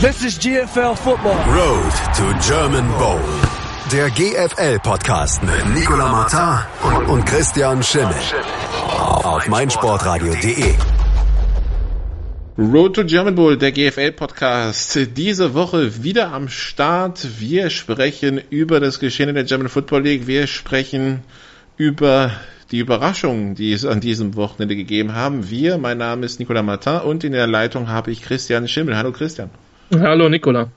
This is GFL Football. Road to German Bowl. Der GFL-Podcast mit Nicolas Martin und Christian Schimmel. Auf meinsportradio.de. Road to German Bowl, der GFL-Podcast. Diese Woche wieder am Start. Wir sprechen über das Geschehen in der German Football League. Wir sprechen über die Überraschungen, die es an diesem Wochenende gegeben haben. Wir, mein Name ist Nicolas Martin und in der Leitung habe ich Christian Schimmel. Hallo Christian. Hallo Nicola.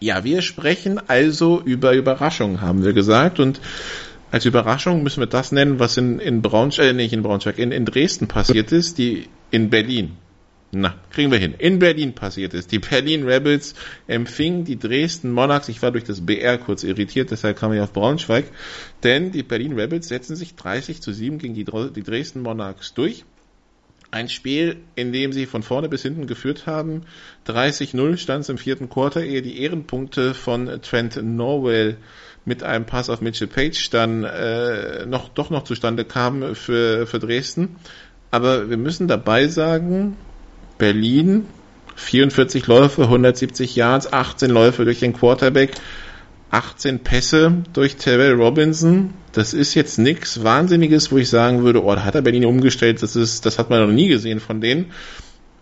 Ja, wir sprechen also über Überraschungen, haben wir gesagt. Und als Überraschung müssen wir das nennen, was in, in Braunschweig, äh, nicht in Braunschweig, in, in Dresden passiert ist, die in Berlin. Na, kriegen wir hin. In Berlin passiert ist. Die Berlin Rebels empfingen die Dresden Monarchs. Ich war durch das BR kurz irritiert, deshalb kam ich auf Braunschweig. Denn die Berlin Rebels setzen sich 30 zu 7 gegen die, die Dresden Monarchs durch. Ein Spiel, in dem sie von vorne bis hinten geführt haben. 30-0 stand es im vierten Quarter, ehe die Ehrenpunkte von Trent Norwell mit einem Pass auf Mitchell Page dann äh, noch doch noch zustande kamen für, für Dresden. Aber wir müssen dabei sagen, Berlin 44 Läufe, 170 Yards, 18 Läufe durch den Quarterback, 18 Pässe durch Terrell Robinson. Das ist jetzt nichts Wahnsinniges, wo ich sagen würde, oh, da hat er Berlin umgestellt, das ist, das hat man noch nie gesehen von denen.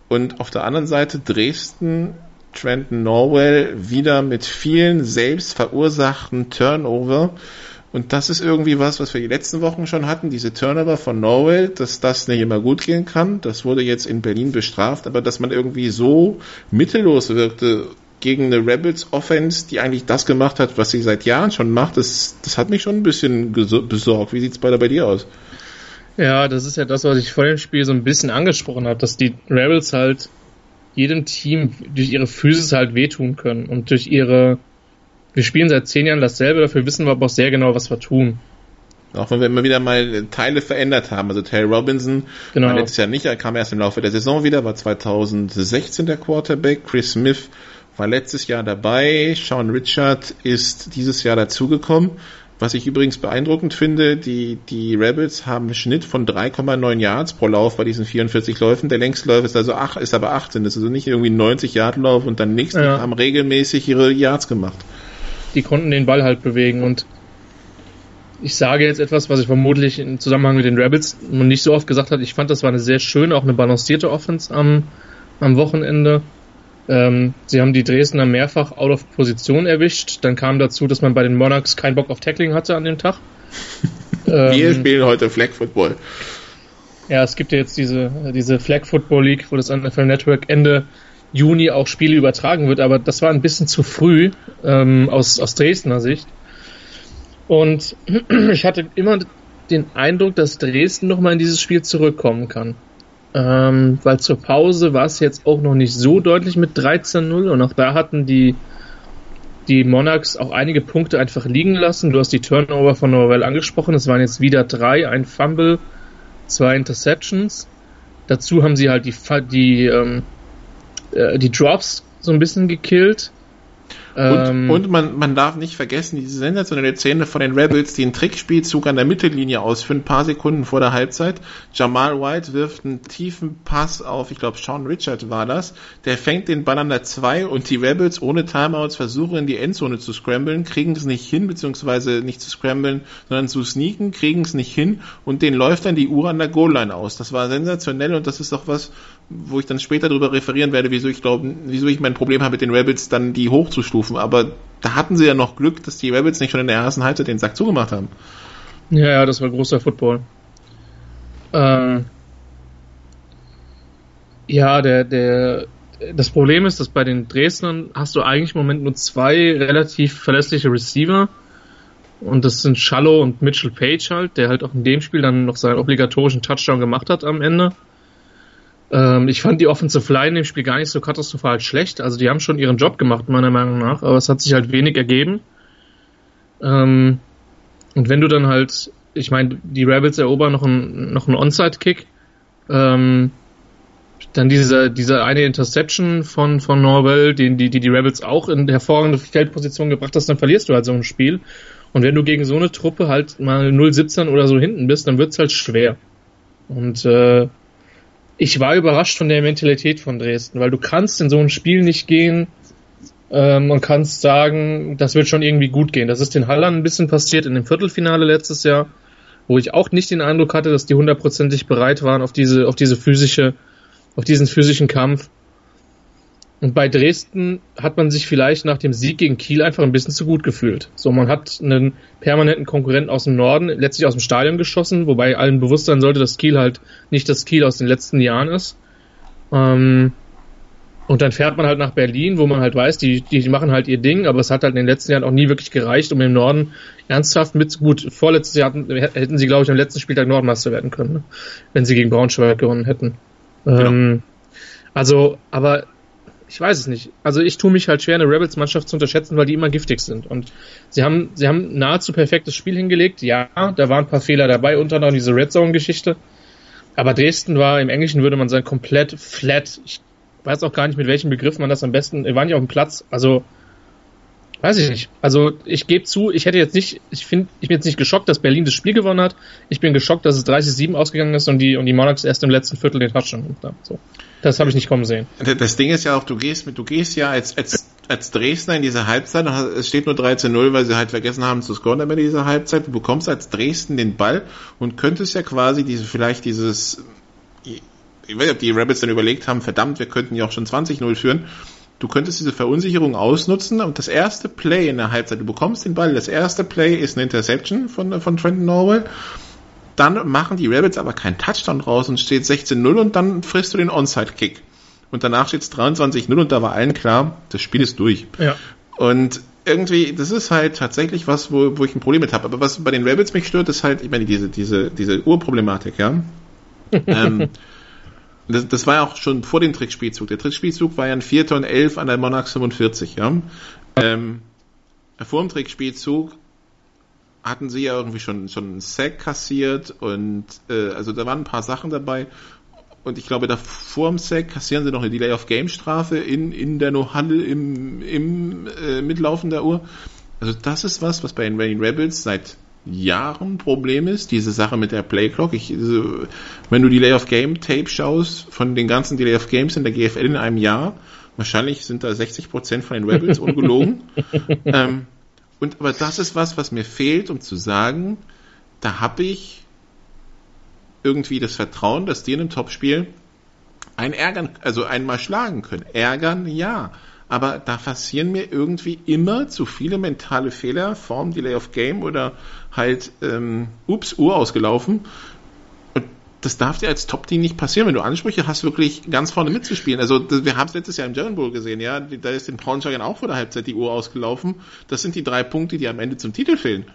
Und auf der anderen Seite Dresden, Trenton Norwell wieder mit vielen selbst verursachten Turnover. Und das ist irgendwie was, was wir die letzten Wochen schon hatten, diese Turnover von Norwell, dass das nicht immer gut gehen kann. Das wurde jetzt in Berlin bestraft, aber dass man irgendwie so mittellos wirkte gegen eine Rebels Offense, die eigentlich das gemacht hat, was sie seit Jahren schon macht, das, das hat mich schon ein bisschen besorgt. Wie sieht's bei, bei dir aus? Ja, das ist ja das, was ich vor dem Spiel so ein bisschen angesprochen habe, dass die Rebels halt jedem Team durch ihre Physis halt wehtun können und durch ihre wir spielen seit zehn Jahren dasselbe, dafür wissen wir aber auch sehr genau, was wir tun. Auch wenn wir immer wieder mal Teile verändert haben. Also Terry Robinson genau. war letztes Jahr nicht, er kam erst im Laufe der Saison wieder, war 2016 der Quarterback. Chris Smith war letztes Jahr dabei. Sean Richard ist dieses Jahr dazugekommen. Was ich übrigens beeindruckend finde, die, die Rebels haben einen Schnitt von 3,9 Yards pro Lauf bei diesen 44 Läufen. Der längste Lauf ist also ach, ist aber 18. Das ist also nicht irgendwie 90 Yard Lauf und dann nächsten ja. haben regelmäßig ihre Yards gemacht. Die konnten den Ball halt bewegen und ich sage jetzt etwas, was ich vermutlich im Zusammenhang mit den Rebels noch nicht so oft gesagt habe. Ich fand, das war eine sehr schöne, auch eine balancierte Offense am, am Wochenende. Ähm, sie haben die Dresdner mehrfach out of Position erwischt. Dann kam dazu, dass man bei den Monarchs keinen Bock auf Tackling hatte an dem Tag. Wir ähm, spielen heute Flag Football. Ja, es gibt ja jetzt diese, diese Flag Football League, wo das NFL Network Ende Juni auch Spiele übertragen wird, aber das war ein bisschen zu früh ähm, aus, aus Dresdner Sicht. Und ich hatte immer den Eindruck, dass Dresden nochmal in dieses Spiel zurückkommen kann. Ähm, weil zur Pause war es jetzt auch noch nicht so deutlich mit 13-0 und auch da hatten die, die Monarchs auch einige Punkte einfach liegen lassen. Du hast die Turnover von Norwell angesprochen. Es waren jetzt wieder drei, ein Fumble, zwei Interceptions. Dazu haben sie halt die, die, ähm, äh, die Drops so ein bisschen gekillt. Und, ähm, und man, man darf nicht vergessen, diese sensationelle Szene von den Rebels, die einen Trickspielzug an der Mittellinie ausführen, ein paar Sekunden vor der Halbzeit. Jamal White wirft einen tiefen Pass auf, ich glaube Sean Richard war das. Der fängt den Ball an der 2 und die Rebels ohne Timeouts versuchen in die Endzone zu scramblen, kriegen es nicht hin, beziehungsweise nicht zu scramblen, sondern zu sneaken, kriegen es nicht hin und den läuft dann die Uhr an der Goal-Line aus. Das war sensationell und das ist doch was, wo ich dann später darüber referieren werde, wieso ich glaube, wieso ich mein Problem habe mit den Rebels, dann die hochzustufen. Aber da hatten sie ja noch Glück, dass die Rebels nicht schon in der ersten Halbzeit den Sack zugemacht haben. Ja, ja, das war großer Football. Ähm, ja, der, der, das Problem ist, dass bei den Dresdnern hast du eigentlich im Moment nur zwei relativ verlässliche Receiver. Und das sind Shallow und Mitchell Page halt, der halt auch in dem Spiel dann noch seinen obligatorischen Touchdown gemacht hat am Ende. Ähm, ich fand die Offensive Line im Spiel gar nicht so katastrophal schlecht. Also die haben schon ihren Job gemacht, meiner Meinung nach, aber es hat sich halt wenig ergeben. Ähm, und wenn du dann halt, ich meine, die Rebels erobern noch einen, noch einen Onside-Kick, ähm, dann diese, diese eine Interception von, von Norwell, die, die, die die Rebels auch in hervorragende Feldposition gebracht hast, dann verlierst du halt so ein Spiel. Und wenn du gegen so eine Truppe halt mal 0-17 oder so hinten bist, dann wird's halt schwer. Und äh, ich war überrascht von der Mentalität von Dresden, weil du kannst in so ein Spiel nicht gehen Ähm, man kann sagen, das wird schon irgendwie gut gehen. Das ist den Hallern ein bisschen passiert in dem Viertelfinale letztes Jahr, wo ich auch nicht den Eindruck hatte, dass die hundertprozentig bereit waren auf diese, auf diese physische, auf diesen physischen Kampf. Und bei Dresden hat man sich vielleicht nach dem Sieg gegen Kiel einfach ein bisschen zu gut gefühlt. So, man hat einen permanenten Konkurrenten aus dem Norden letztlich aus dem Stadion geschossen, wobei allen bewusst sein sollte, dass Kiel halt nicht das Kiel aus den letzten Jahren ist. Ähm, und dann fährt man halt nach Berlin, wo man halt weiß, die, die machen halt ihr Ding, aber es hat halt in den letzten Jahren auch nie wirklich gereicht, um im Norden ernsthaft mit, gut, vorletztes Jahr hatten, hätten sie, glaube ich, am letzten Spieltag Nordmeister werden können, ne? wenn sie gegen Braunschweig gewonnen hätten. Genau. Ähm, also, aber ich weiß es nicht. Also ich tue mich halt schwer, eine Rebels-Mannschaft zu unterschätzen, weil die immer giftig sind. Und sie haben, sie haben nahezu perfektes Spiel hingelegt. Ja, da waren ein paar Fehler dabei, unter anderem diese Red Zone-Geschichte. Aber Dresden war, im Englischen würde man sagen, komplett flat. Ich weiß auch gar nicht, mit welchem Begriff man das am besten, wir waren nicht auf dem Platz. Also Weiß ich nicht. Also ich gebe zu, ich hätte jetzt nicht, ich finde, ich bin jetzt nicht geschockt, dass Berlin das Spiel gewonnen hat. Ich bin geschockt, dass es 30-7 ausgegangen ist und die und die Monarchs erst im letzten Viertel den Touchdown gemacht haben. So. Das habe ich nicht kommen sehen. Das Ding ist ja auch, du gehst mit, du gehst ja als, als, als Dresdner in diese Halbzeit, es steht nur 13-0, weil sie halt vergessen haben zu scoren in dieser Halbzeit. Du bekommst als Dresden den Ball und könntest ja quasi diese, vielleicht dieses, ich weiß nicht, ob die Rabbits dann überlegt haben, verdammt, wir könnten ja auch schon 20-0 führen du könntest diese Verunsicherung ausnutzen und das erste Play in der Halbzeit, du bekommst den Ball, das erste Play ist eine Interception von, von Trenton Norwell, dann machen die Rabbits aber keinen Touchdown raus und steht 16-0 und dann frisst du den Onside-Kick. Und danach steht es 23-0 und da war allen klar, das Spiel ist durch. Ja. Und irgendwie, das ist halt tatsächlich was, wo, wo ich ein Problem mit habe. Aber was bei den Rabbits mich stört, ist halt, ich meine, diese, diese, diese Urproblematik, ja. ähm, das, das war ja auch schon vor dem Trickspielzug. Der Trickspielzug war ja ein 4. und 11 an der Monarch 45, ja. Ähm, vor dem Trickspielzug hatten sie ja irgendwie schon, schon einen Sack kassiert und äh, also da waren ein paar Sachen dabei. Und ich glaube, da vor dem Sack kassieren sie noch eine Delay of Game Strafe in, in der No-Handel im, im äh, Mitlaufen der Uhr. Also das ist was, was bei den Raining Rebels seit Jahren Problem ist, diese Sache mit der Playclock. Ich, wenn du Delay of Game Tape schaust, von den ganzen Delay of Games in der GFL in einem Jahr, wahrscheinlich sind da 60% von den Rebels ungelogen. ähm, und aber das ist was, was mir fehlt, um zu sagen, da habe ich irgendwie das Vertrauen, dass die in einem Topspiel einen ärgern, also einmal schlagen können. Ärgern, ja aber da passieren mir irgendwie immer zu viele mentale Fehler, Form Delay of Game oder halt, ähm, ups, Uhr ausgelaufen. Und das darf dir als Top-Team nicht passieren, wenn du Ansprüche hast, wirklich ganz vorne mitzuspielen. Also wir haben es letztes Jahr im German Bowl gesehen, ja, da ist den Braunschweigern auch vor der Halbzeit die Uhr ausgelaufen. Das sind die drei Punkte, die am Ende zum Titel fehlen.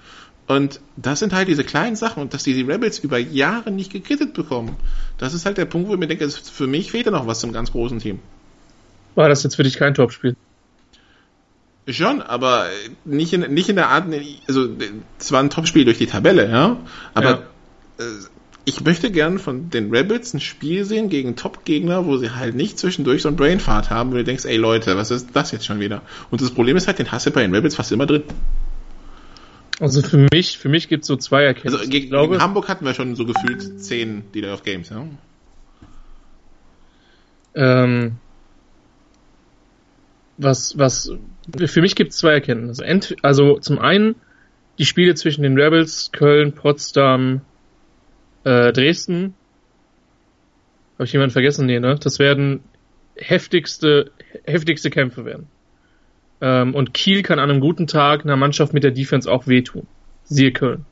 Und das sind halt diese kleinen Sachen und dass die, die Rebels über Jahre nicht gekrittet bekommen. Das ist halt der Punkt, wo ich mir denke, für mich fehlt da noch was zum ganz großen Team. War das jetzt für dich kein Topspiel? Schon, aber nicht in, nicht in der Art, also es war ein Topspiel durch die Tabelle, ja, aber ja. Äh, ich möchte gern von den Rebels ein Spiel sehen gegen Top-Gegner, wo sie halt nicht zwischendurch so ein Brainfart haben, wo du denkst, ey Leute, was ist das jetzt schon wieder? Und das Problem ist halt, den hast du bei den Rebels fast immer drin. Also für mich, für mich gibt es so zwei Erkenntnisse. Also gegen, glaube, gegen Hamburg hatten wir schon so gefühlt zehn Dealer of Games, ja? Ähm, was, was, für mich gibt es zwei Erkenntnisse. Ent, also zum einen die Spiele zwischen den Rebels, Köln, Potsdam, äh, Dresden. Habe ich jemanden vergessen? Nee, ne? Das werden heftigste, heftigste Kämpfe werden. Ähm, und Kiel kann an einem guten Tag einer Mannschaft mit der Defense auch wehtun. Siehe Köln.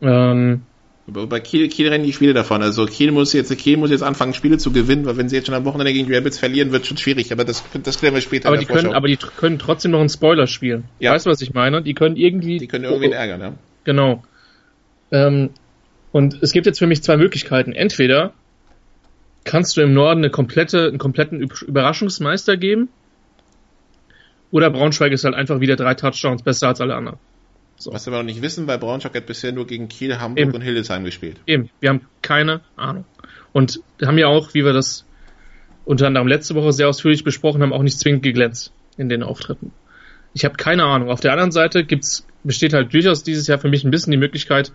Ähm, bei Kiel, Kiel rennen die Spiele davon. Also Kiel muss jetzt, Kiel muss jetzt anfangen, Spiele zu gewinnen, weil wenn sie jetzt schon am Wochenende gegen die Rabbits verlieren, wird schon schwierig. Aber das, das klären wir später. Aber die können, aber die können trotzdem noch einen Spoiler spielen. Ja. Weißt du, was ich meine? Die können irgendwie. Die können irgendwie ärgern, ja. Genau. Ähm, und es gibt jetzt für mich zwei Möglichkeiten. Entweder kannst du im Norden eine komplette, einen kompletten Überraschungsmeister geben, oder Braunschweig ist halt einfach wieder drei Touchdowns besser als alle anderen. So. Was wir noch nicht wissen, weil Braunschweig hat bisher nur gegen Kiel, Hamburg Eben. und Hildesheim gespielt. Eben, wir haben keine Ahnung. Und haben ja auch, wie wir das unter anderem letzte Woche sehr ausführlich besprochen haben, auch nicht zwingend geglänzt in den Auftritten. Ich habe keine Ahnung. Auf der anderen Seite gibt's, besteht halt durchaus dieses Jahr für mich ein bisschen die Möglichkeit,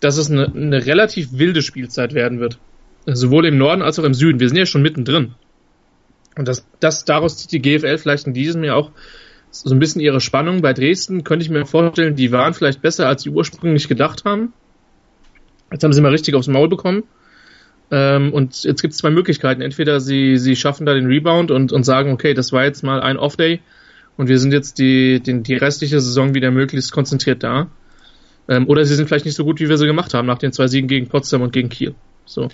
dass es eine, eine relativ wilde Spielzeit werden wird. Sowohl im Norden als auch im Süden. Wir sind ja schon mittendrin. Und das, das daraus zieht die GFL vielleicht in diesem Jahr auch so ein bisschen ihre Spannung. Bei Dresden könnte ich mir vorstellen, die waren vielleicht besser, als sie ursprünglich gedacht haben. Jetzt haben sie mal richtig aufs Maul bekommen. Ähm, und jetzt gibt es zwei Möglichkeiten. Entweder sie, sie schaffen da den Rebound und, und sagen, okay, das war jetzt mal ein Off-Day und wir sind jetzt die, die, die restliche Saison wieder möglichst konzentriert da. Ähm, oder sie sind vielleicht nicht so gut, wie wir sie gemacht haben, nach den zwei Siegen gegen Potsdam und gegen Kiel. So.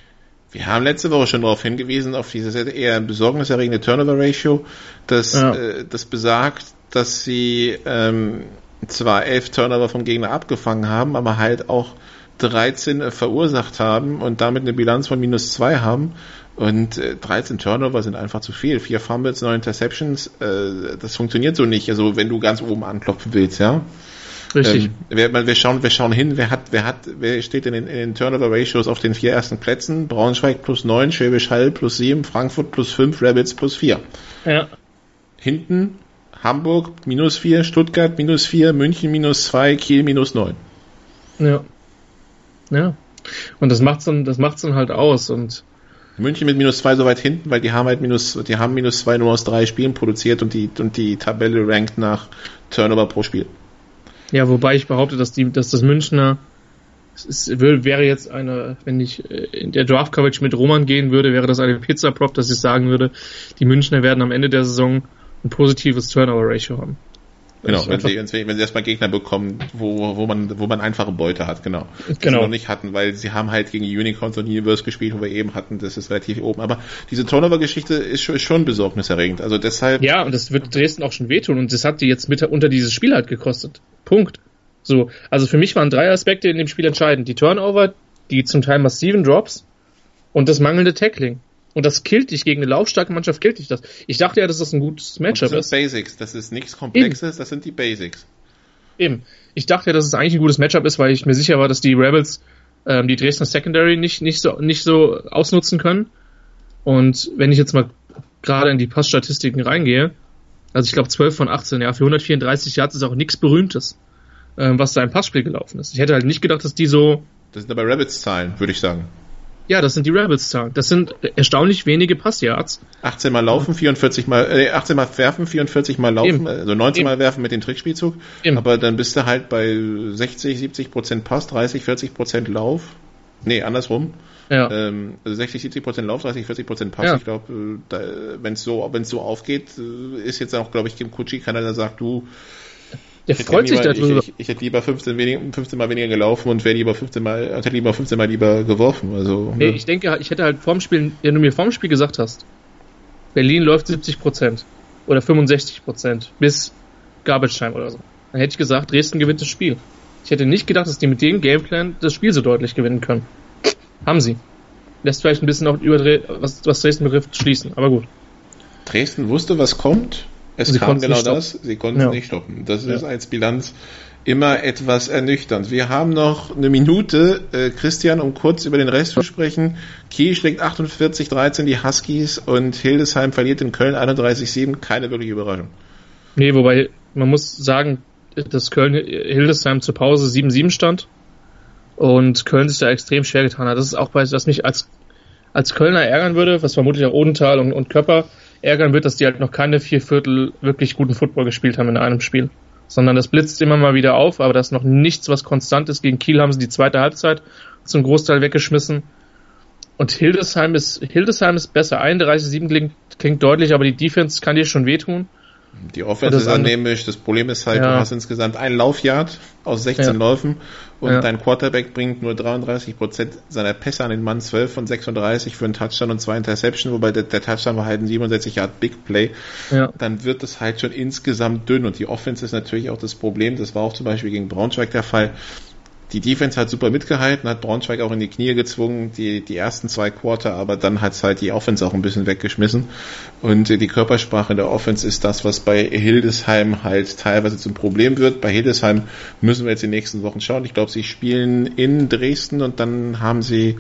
Wir haben letzte Woche schon darauf hingewiesen, auf dieses eher besorgniserregende Turnover-Ratio, das, ja. äh, das besagt, dass sie ähm, zwar elf Turnover vom Gegner abgefangen haben, aber halt auch 13 äh, verursacht haben und damit eine Bilanz von minus 2 haben. Und äh, 13 Turnover sind einfach zu viel. Vier Fumbles, neun Interceptions, äh, das funktioniert so nicht. Also wenn du ganz oben anklopfen willst, ja. Richtig. Ähm, wir, wir, schauen, wir schauen hin, wer hat, wer hat, wer steht in den, in den Turnover Ratios auf den vier ersten Plätzen? Braunschweig plus neun, Schwäbisch Hall plus sieben, Frankfurt plus fünf, Rabbits plus vier. Ja. Hinten Hamburg minus vier, Stuttgart minus vier, München minus zwei, Kiel minus neun. Ja. Ja. Und das macht's dann, das macht's dann halt aus und München mit minus zwei so weit hinten, weil die haben halt minus, die haben minus zwei nur aus drei Spielen produziert und die, und die Tabelle rankt nach Turnover pro Spiel. Ja, wobei ich behaupte, dass die, dass das Münchner, es wäre jetzt eine, wenn ich äh, in der Draft Coverage mit Roman gehen würde, wäre das eine Pizza Prop, dass ich sagen würde, die Münchner werden am Ende der Saison ein positives Turnover Ratio haben. Genau, wenn sie, wenn sie erstmal Gegner bekommen, wo, wo man, wo man einfache Beute hat, genau. Die genau. sie noch nicht hatten, weil sie haben halt gegen Unicorns und Universe gespielt, wo wir eben hatten, das ist relativ oben. Aber diese Turnover-Geschichte ist schon, ist schon besorgniserregend. Also deshalb. Ja, und das wird Dresden auch schon wehtun und das hat die jetzt mit unter dieses Spiel halt gekostet. Punkt. So. Also für mich waren drei Aspekte in dem Spiel entscheidend. Die Turnover, die zum Teil massiven Drops und das mangelnde Tackling. Und das killt dich gegen eine laufstarke Mannschaft, killt dich das. Ich dachte ja, dass das ein gutes Matchup ist. Das sind Basics, das ist nichts Komplexes, Eben. das sind die Basics. Eben. Ich dachte ja, dass es eigentlich ein gutes Matchup ist, weil ich mir sicher war, dass die Rebels ähm, die Dresdner Secondary nicht, nicht, so, nicht so ausnutzen können. Und wenn ich jetzt mal gerade in die Passstatistiken reingehe, also ich glaube 12 von 18, ja, für 134 Yards ist auch nichts Berühmtes, ähm, was da im Passspiel gelaufen ist. Ich hätte halt nicht gedacht, dass die so. Das sind aber Rabbits-Zahlen, würde ich sagen. Ja, das sind die Rebels-Zahlen. Das sind erstaunlich wenige Passyards. 18 mal laufen, 44 mal, äh, 18 mal werfen, 44 mal laufen, Eben. also 19 Eben. mal werfen mit dem Trickspielzug. Eben. Aber dann bist du halt bei 60, 70 Prozent Pass, 30, 40 Prozent Lauf. Nee, andersrum. Ja. Ähm, also 60, 70 Prozent Lauf, 30, 40 Prozent Pass. Ja. Ich glaube, äh, wenn es so, wenn es so aufgeht, äh, ist jetzt auch, glaube ich, Kim Kutschi keiner, der sagt, du, der freut sich darüber. Ich, ich, ich, hätte lieber 15, wenig, 15 Mal weniger gelaufen und wäre lieber 15 Mal, hätte lieber 15 Mal lieber geworfen. Also, nee, ne? ich denke, ich hätte halt vorm Spiel, wenn du mir vorm Spiel gesagt hast, Berlin läuft 70 Prozent oder 65 Prozent bis Garbage Time oder so, dann hätte ich gesagt, Dresden gewinnt das Spiel. Ich hätte nicht gedacht, dass die mit dem Gameplan das Spiel so deutlich gewinnen können. Haben sie. Lässt vielleicht ein bisschen auch über was, was Dresden betrifft schließen, aber gut. Dresden wusste, was kommt es sie kam genau das, sie konnten ja. es nicht stoppen. Das ja. ist als Bilanz immer etwas ernüchternd. Wir haben noch eine Minute, äh, Christian, um kurz über den Rest zu sprechen. Kiel schlägt 48-13 die Huskies und Hildesheim verliert in Köln 31-7. Keine wirkliche Überraschung. Nee, wobei man muss sagen, dass Köln Hildesheim zur Pause 7-7 stand und Köln sich da extrem schwer getan hat. Das ist auch was, was mich als, als Kölner ärgern würde, was vermutlich auch Odenthal und, und Köpper ärgern wird, dass die halt noch keine vier Viertel wirklich guten Football gespielt haben in einem Spiel. Sondern das blitzt immer mal wieder auf, aber das ist noch nichts, was konstant ist. Gegen Kiel haben sie die zweite Halbzeit zum Großteil weggeschmissen. Und Hildesheim ist, Hildesheim ist besser. 31-7 klingt, klingt deutlich, aber die Defense kann dir schon wehtun. Die Offense ist anämisch. Das Problem ist halt, ja. du hast insgesamt ein Laufyard aus 16 ja. Läufen und ja. dein Quarterback bringt nur 33 Prozent seiner Pässe an den Mann, 12 von 36 für einen Touchdown und zwei Interception, wobei der, der Touchdown war halt ein 67 Yard Big Play. Dann wird es halt schon insgesamt dünn und die Offense ist natürlich auch das Problem. Das war auch zum Beispiel gegen Braunschweig der Fall die Defense hat super mitgehalten, hat Braunschweig auch in die Knie gezwungen, die, die ersten zwei Quarter, aber dann hat es halt die Offense auch ein bisschen weggeschmissen. Und die Körpersprache in der Offense ist das, was bei Hildesheim halt teilweise zum Problem wird. Bei Hildesheim müssen wir jetzt die nächsten Wochen schauen. Ich glaube, sie spielen in Dresden und dann haben sie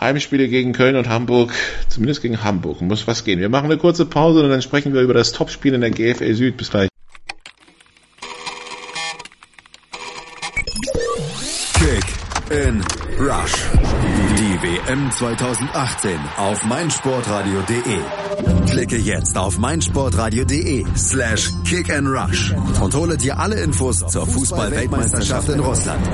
Heimspiele gegen Köln und Hamburg, zumindest gegen Hamburg. Muss was gehen. Wir machen eine kurze Pause und dann sprechen wir über das Topspiel in der GFL Süd. Bis gleich. In Rush. Die WM 2018 auf meinsportradio.de. Klicke jetzt auf meinsportradio.de slash kick and rush und hole dir alle Infos zur Fußball-Weltmeisterschaft in Russland.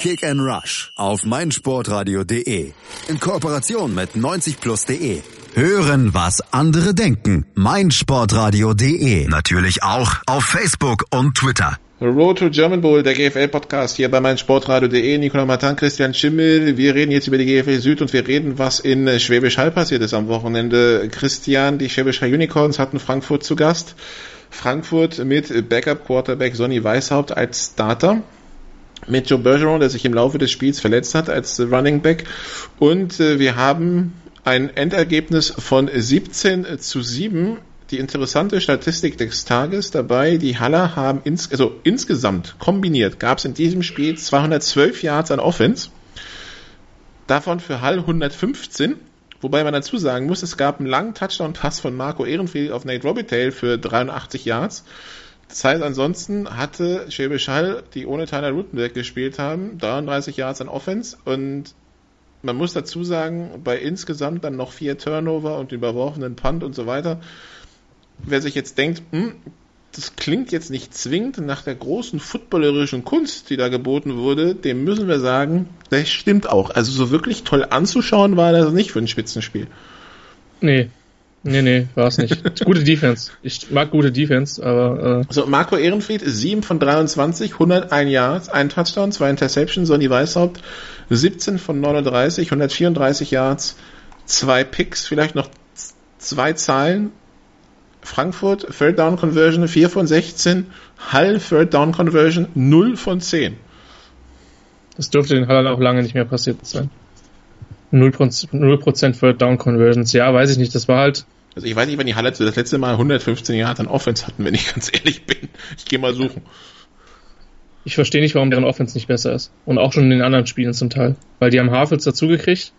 Kick and Rush auf meinsportradio.de. In Kooperation mit 90plus.de. Hören, was andere denken. meinsportradio.de. Natürlich auch auf Facebook und Twitter. Road to German Bowl, der GFL-Podcast hier bei meinsportradio.de. Nicola Martin, Christian Schimmel. Wir reden jetzt über die GFL Süd und wir reden, was in Schwäbisch Hall passiert ist am Wochenende. Christian, die Schwäbisch Hall Unicorns hatten Frankfurt zu Gast. Frankfurt mit Backup-Quarterback Sonny Weishaupt als Starter mit Joe Bergeron, der sich im Laufe des Spiels verletzt hat als Running Back. Und äh, wir haben ein Endergebnis von 17 zu 7. Die interessante Statistik des Tages dabei, die Haller haben ins, also insgesamt kombiniert gab es in diesem Spiel 212 Yards an Offense. Davon für Hall 115. Wobei man dazu sagen muss, es gab einen langen Touchdown-Pass von Marco Ehrenfeld auf Nate Robitaille für 83 Yards. Das heißt, ansonsten hatte Schäbisch Hall, die ohne Tyler Rutenberg gespielt haben, 33 Yards an Offense und man muss dazu sagen, bei insgesamt dann noch vier Turnover und überworfenen Punt und so weiter. Wer sich jetzt denkt, hm, das klingt jetzt nicht zwingend nach der großen footballerischen Kunst, die da geboten wurde, dem müssen wir sagen, das stimmt auch. Also so wirklich toll anzuschauen war das nicht für ein Spitzenspiel. Nee, Nee, nee, war es nicht. gute Defense. Ich mag gute Defense, aber. Äh so, Marco Ehrenfried, 7 von 23, 101 Yards, ein Touchdown, zwei Interceptions, Sonny Weishaupt, 17 von 39, 134 Yards, zwei Picks, vielleicht noch zwei Zahlen. Frankfurt, Third Down Conversion, 4 von 16, Hall, Third Down Conversion, 0 von 10. Das dürfte den Hall auch lange nicht mehr passiert sein. 0%, 0 Third Down Conversions. Ja, weiß ich nicht. Das war halt. Also ich weiß nicht, wann die Halle das letzte Mal 115 Jahre an Offense hatten, wenn ich ganz ehrlich bin. Ich gehe mal suchen. Ich verstehe nicht, warum deren Offense nicht besser ist. Und auch schon in den anderen Spielen zum Teil. Weil die haben Havels dazugekriegt,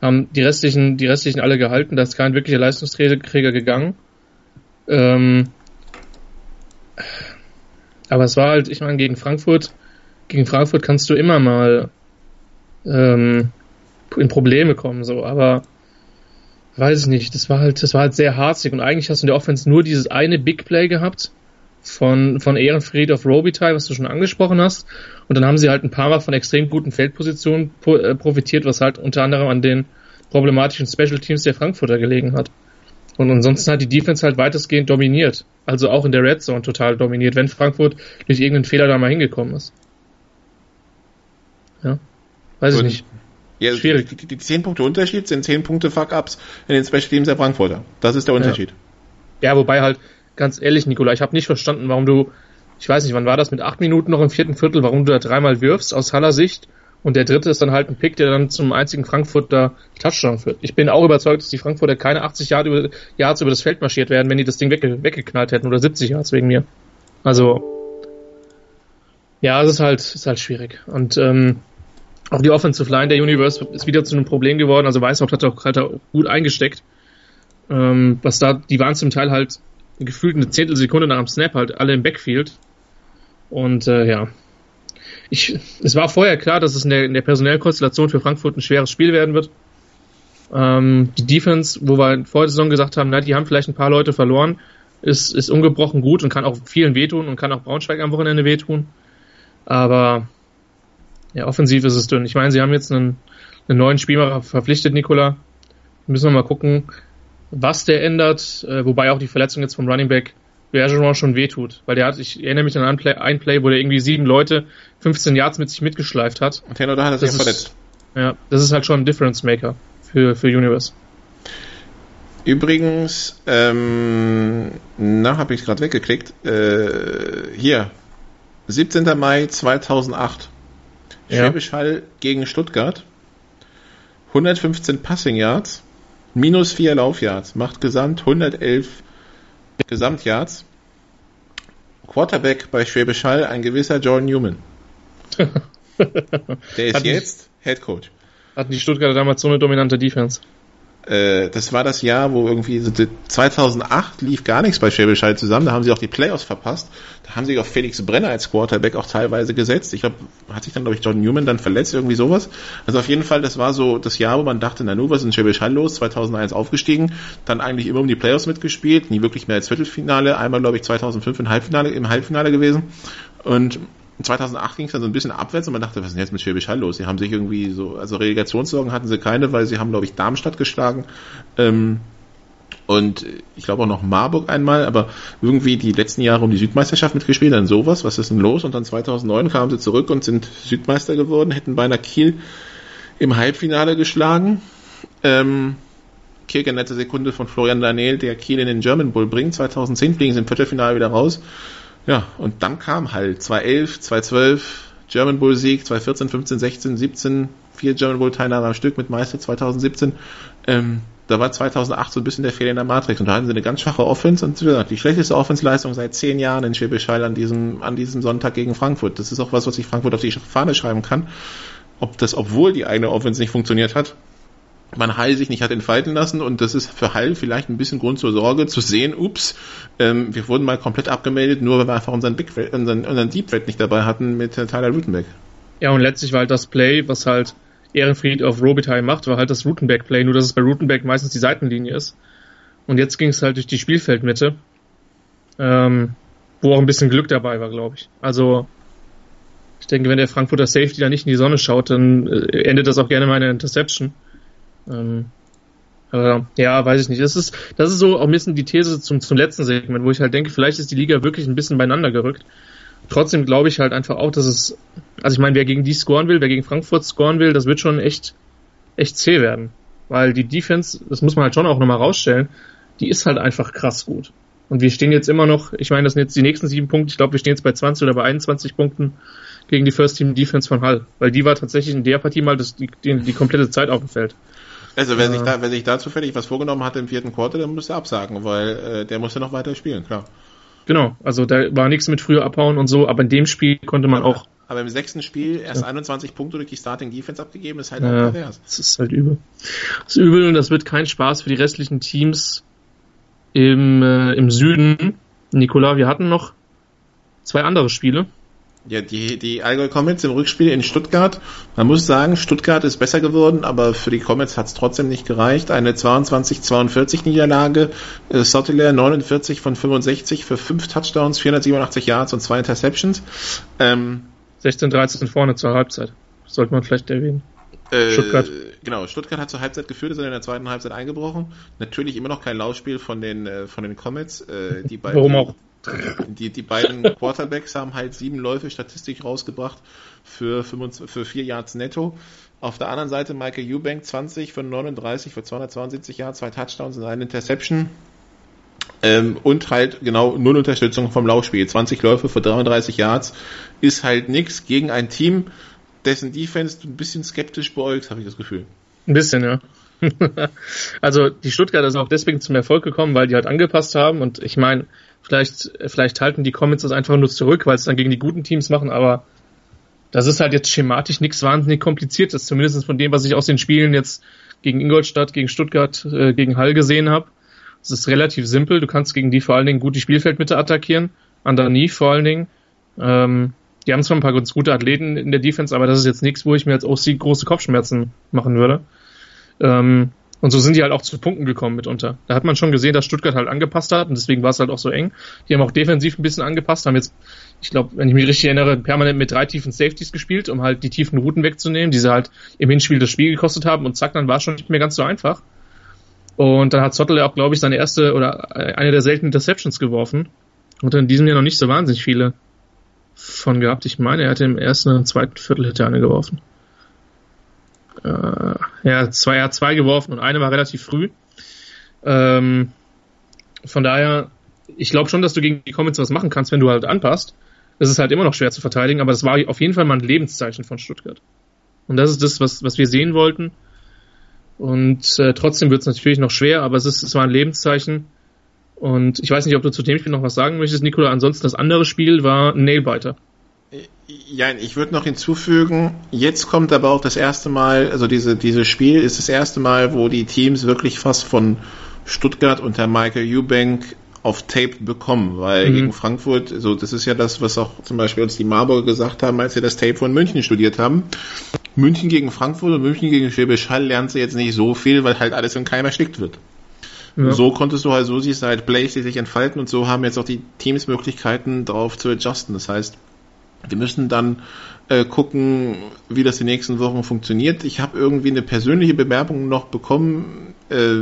haben die restlichen, die restlichen alle gehalten, da ist kein wirklicher Leistungsträger gegangen. Ähm, aber es war halt, ich meine, gegen Frankfurt, gegen Frankfurt kannst du immer mal ähm, in Probleme kommen, so, aber weiß ich nicht, das war halt, das war halt sehr harzig und eigentlich hast du in der Offense nur dieses eine Big Play gehabt von, von Ehrenfried auf Robitaille, was du schon angesprochen hast. Und dann haben sie halt ein paar Mal von extrem guten Feldpositionen äh, profitiert, was halt unter anderem an den problematischen Special Teams der Frankfurter gelegen hat. Und ansonsten hat die Defense halt weitestgehend dominiert. Also auch in der Red Zone total dominiert, wenn Frankfurt durch irgendeinen Fehler da mal hingekommen ist. Ja. Weiß und, ich nicht. Ja, Schwierig. Die, die, die 10 Punkte Unterschied sind 10 Punkte Fuck-Ups in den Special Teams der Frankfurter. Das ist der Unterschied. Ja, ja wobei halt, ganz ehrlich, Nikola, ich habe nicht verstanden, warum du, ich weiß nicht, wann war das, mit 8 Minuten noch im vierten Viertel, warum du da dreimal wirfst aus Haller Sicht und der dritte ist dann halt ein Pick, der dann zum einzigen Frankfurter Touchdown führt. Ich bin auch überzeugt, dass die Frankfurter keine 80 Yards über, Yards über das Feld marschiert werden, wenn die das Ding wegge weggeknallt hätten oder 70 Yards wegen mir. Also, ja, es ist halt, ist halt schwierig. Und ähm, auch die Offensive Line der Universe ist wieder zu einem Problem geworden. Also Weißhaupt hat auch, hat auch gut eingesteckt. Ähm, was da, die waren zum Teil halt gefühlt eine Zehntelsekunde nach dem Snap halt alle im Backfield. Und äh, ja. Ich, es war vorher klar, dass es in der, in der personellen Konstellation für Frankfurt ein schweres Spiel werden wird. Ähm, die Defense, wo wir vor der Saison gesagt haben, na, die haben vielleicht ein paar Leute verloren, ist, ist ungebrochen gut und kann auch vielen wehtun und kann auch Braunschweig am Wochenende wehtun. Aber ja, offensiv ist es dünn. Ich meine, sie haben jetzt einen, einen neuen Spieler verpflichtet, Nikola. Müssen wir mal gucken, was der ändert, äh, wobei auch die Verletzung jetzt vom Running Back Bergeron schon wehtut, weil der hat, ich erinnere mich an ein Play, ein Play wo der irgendwie sieben Leute 15 Yards mit sich mitgeschleift hat. Und Taylor da hat er sich verletzt. Ja, das ist halt schon ein Difference Maker für, für Universe. Übrigens, ähm, na, habe ich gerade weggeklickt. Äh, hier, 17. Mai 2008. Ja. Schwäbisch Hall gegen Stuttgart. 115 Passing Yards, minus 4 Laufyards, macht gesamt 111 Gesamtyards. Quarterback bei Schwäbisch Hall ein gewisser Jordan Newman. Der ist Hat jetzt Head Coach. Hatten die Stuttgarter damals so eine dominante Defense? Äh, das war das Jahr, wo irgendwie 2008 lief gar nichts bei Schwäbisch Hall zusammen. Da haben sie auch die Playoffs verpasst. Da haben sie auf Felix Brenner als Quarterback auch teilweise gesetzt. Ich glaube, hat sich dann, glaube ich, Jordan Newman dann verletzt, irgendwie sowas. Also auf jeden Fall, das war so das Jahr, wo man dachte, na nu, was ist in Schwäbisch Hall los? 2001 aufgestiegen, dann eigentlich immer um die Playoffs mitgespielt, nie wirklich mehr als Viertelfinale. Einmal, glaube ich, 2005 im Halbfinale, im Halbfinale gewesen. Und 2008 ging es dann so ein bisschen abwärts und man dachte, was ist denn jetzt mit Schwäbisch Hall los? Sie haben sich irgendwie so, also Relegationssorgen hatten sie keine, weil sie haben, glaube ich, Darmstadt geschlagen. Ähm, und ich glaube auch noch Marburg einmal, aber irgendwie die letzten Jahre um die Südmeisterschaft mitgespielt, dann sowas, was ist denn los? Und dann 2009 kamen sie zurück und sind Südmeister geworden, hätten beinahe Kiel im Halbfinale geschlagen. Ähm, Kirke nette Sekunde von Florian Daniel, der Kiel in den German Bowl bringt. 2010 fliegen sie im Viertelfinale wieder raus. Ja, und dann kam halt 2011, 2012, German Bowl Sieg, 2014, 15, 16, 17, vier German Bowl Teilnahme am Stück mit Meister 2017. Ähm, da war 2008 so ein bisschen der Fehler in der Matrix und da hatten sie eine ganz schwache Offense und die schlechteste Offensleistung seit zehn Jahren in Schwäbisch an diesem, an diesem Sonntag gegen Frankfurt. Das ist auch was, was ich Frankfurt auf die Fahne schreiben kann. Ob das, obwohl die eigene Offense nicht funktioniert hat, man Hall sich nicht hat entfalten lassen und das ist für Hall vielleicht ein bisschen Grund zur Sorge zu sehen, ups, ähm, wir wurden mal komplett abgemeldet, nur weil wir einfach unseren, Big unseren, unseren Deep Red nicht dabei hatten mit äh, Tyler Rutenbeck. Ja, und letztlich war halt das Play, was halt Ehrenfried auf Robitaille macht, war halt das Rutenbeck-Play, nur dass es bei Rutenbeck meistens die Seitenlinie ist. Und jetzt ging es halt durch die Spielfeldmitte, ähm, wo auch ein bisschen Glück dabei war, glaube ich. Also ich denke, wenn der Frankfurter Safety da nicht in die Sonne schaut, dann äh, endet das auch gerne mal in einer Interception. Ähm, aber ja, weiß ich nicht. Das ist, das ist so auch ein bisschen die These zum, zum letzten Segment, wo ich halt denke, vielleicht ist die Liga wirklich ein bisschen beieinander gerückt. Trotzdem glaube ich halt einfach auch, dass es, also ich meine, wer gegen die scoren will, wer gegen Frankfurt scoren will, das wird schon echt, echt zäh werden. Weil die Defense, das muss man halt schon auch nochmal rausstellen, die ist halt einfach krass gut. Und wir stehen jetzt immer noch, ich meine, das sind jetzt die nächsten sieben Punkte, ich glaube, wir stehen jetzt bei 20 oder bei 21 Punkten gegen die First Team Defense von Hall. Weil die war tatsächlich in der Partie mal das, die, die, die komplette Zeit auf dem Feld. Also wer, sich da, sich da zufällig was vorgenommen hat im vierten Quarter, dann muss er absagen, weil äh, der musste noch weiter spielen, klar. Genau, also da war nichts mit früher abhauen und so, aber in dem Spiel konnte man auch. Aber im sechsten Spiel erst ja. 21 Punkte durch die Starting Defense abgegeben, ist halt ja, auch pervers. Das ist halt übel. Das ist übel und das wird kein Spaß für die restlichen Teams im, äh, im Süden. Nikola, wir hatten noch zwei andere Spiele. Ja, die, die Allgäu Comets im Rückspiel in Stuttgart. Man muss sagen, Stuttgart ist besser geworden, aber für die Comets hat es trotzdem nicht gereicht. Eine 22-42 Niederlage. Äh, Sotteler 49 von 65 für 5 Touchdowns, 487 Yards und 2 Interceptions. Ähm, 16-13 vorne zur Halbzeit. Sollte man vielleicht erwähnen. Äh, Stuttgart. Genau, Stuttgart hat zur Halbzeit geführt, ist in der zweiten Halbzeit eingebrochen. Natürlich immer noch kein Laufspiel von den, äh, von den Comets. Äh, die beiden, Warum auch? Die, die beiden Quarterbacks haben halt sieben Läufe statistisch rausgebracht für, 25, für vier Yards netto. Auf der anderen Seite Michael Eubank 20 für 39 für 272 Yards, zwei Touchdowns und eine Interception. Ähm, und halt genau null Unterstützung vom Laufspiel. 20 Läufe für 33 Yards ist halt nix gegen ein Team, dessen Defense ein bisschen skeptisch beäugt, habe ich das Gefühl. Ein bisschen, ja. also die Stuttgarter sind auch deswegen zum Erfolg gekommen, weil die halt angepasst haben und ich meine, Vielleicht, vielleicht halten die Comments das einfach nur zurück, weil es dann gegen die guten Teams machen, aber das ist halt jetzt schematisch nichts wahnsinnig kompliziertes, zumindest von dem, was ich aus den Spielen jetzt gegen Ingolstadt, gegen Stuttgart, äh, gegen Hall gesehen habe. Es ist relativ simpel. Du kannst gegen die vor allen Dingen gut die Spielfeldmitte attackieren. Underneath vor allen Dingen. Ähm, die haben zwar ein paar ganz gute Athleten in der Defense, aber das ist jetzt nichts, wo ich mir als OC große Kopfschmerzen machen würde. Ähm, und so sind die halt auch zu Punkten gekommen mitunter. Da hat man schon gesehen, dass Stuttgart halt angepasst hat und deswegen war es halt auch so eng. Die haben auch defensiv ein bisschen angepasst, haben jetzt, ich glaube, wenn ich mich richtig erinnere, permanent mit drei tiefen Safeties gespielt, um halt die tiefen Routen wegzunehmen, die sie halt im Hinspiel das Spiel gekostet haben und zack, dann war es schon nicht mehr ganz so einfach. Und dann hat Zottel ja auch, glaube ich, seine erste oder eine der seltenen Interceptions geworfen. Und in diesem Jahr noch nicht so wahnsinnig viele von gehabt. Ich meine, er hatte im ersten und zweiten Viertel hätte eine geworfen äh, ja, zwei, er hat zwei geworfen und eine war relativ früh. Ähm, von daher, ich glaube schon, dass du gegen die Comets was machen kannst, wenn du halt anpasst. Das ist halt immer noch schwer zu verteidigen, aber das war auf jeden Fall mal ein Lebenszeichen von Stuttgart. Und das ist das, was, was wir sehen wollten. Und äh, trotzdem wird es natürlich noch schwer, aber es, ist, es war ein Lebenszeichen. Und ich weiß nicht, ob du zu dem Spiel noch was sagen möchtest, Nikola. Ansonsten das andere Spiel war ein Nailbiter. Ja, ich würde noch hinzufügen, jetzt kommt aber auch das erste Mal, also diese, dieses Spiel ist das erste Mal, wo die Teams wirklich fast von Stuttgart unter Michael Eubank auf Tape bekommen, weil mhm. gegen Frankfurt, so das ist ja das, was auch zum Beispiel uns die Marburger gesagt haben, als sie das Tape von München studiert haben. München gegen Frankfurt und München gegen Schwäbisch Hall lernst du jetzt nicht so viel, weil halt alles in Keim erstickt wird. Ja. So konntest du halt, so siehst du halt Blaze sich entfalten und so haben jetzt auch die Teams Möglichkeiten darauf zu adjusten. Das heißt, wir müssen dann äh, gucken, wie das die nächsten Wochen funktioniert. Ich habe irgendwie eine persönliche Bewerbung noch bekommen, äh,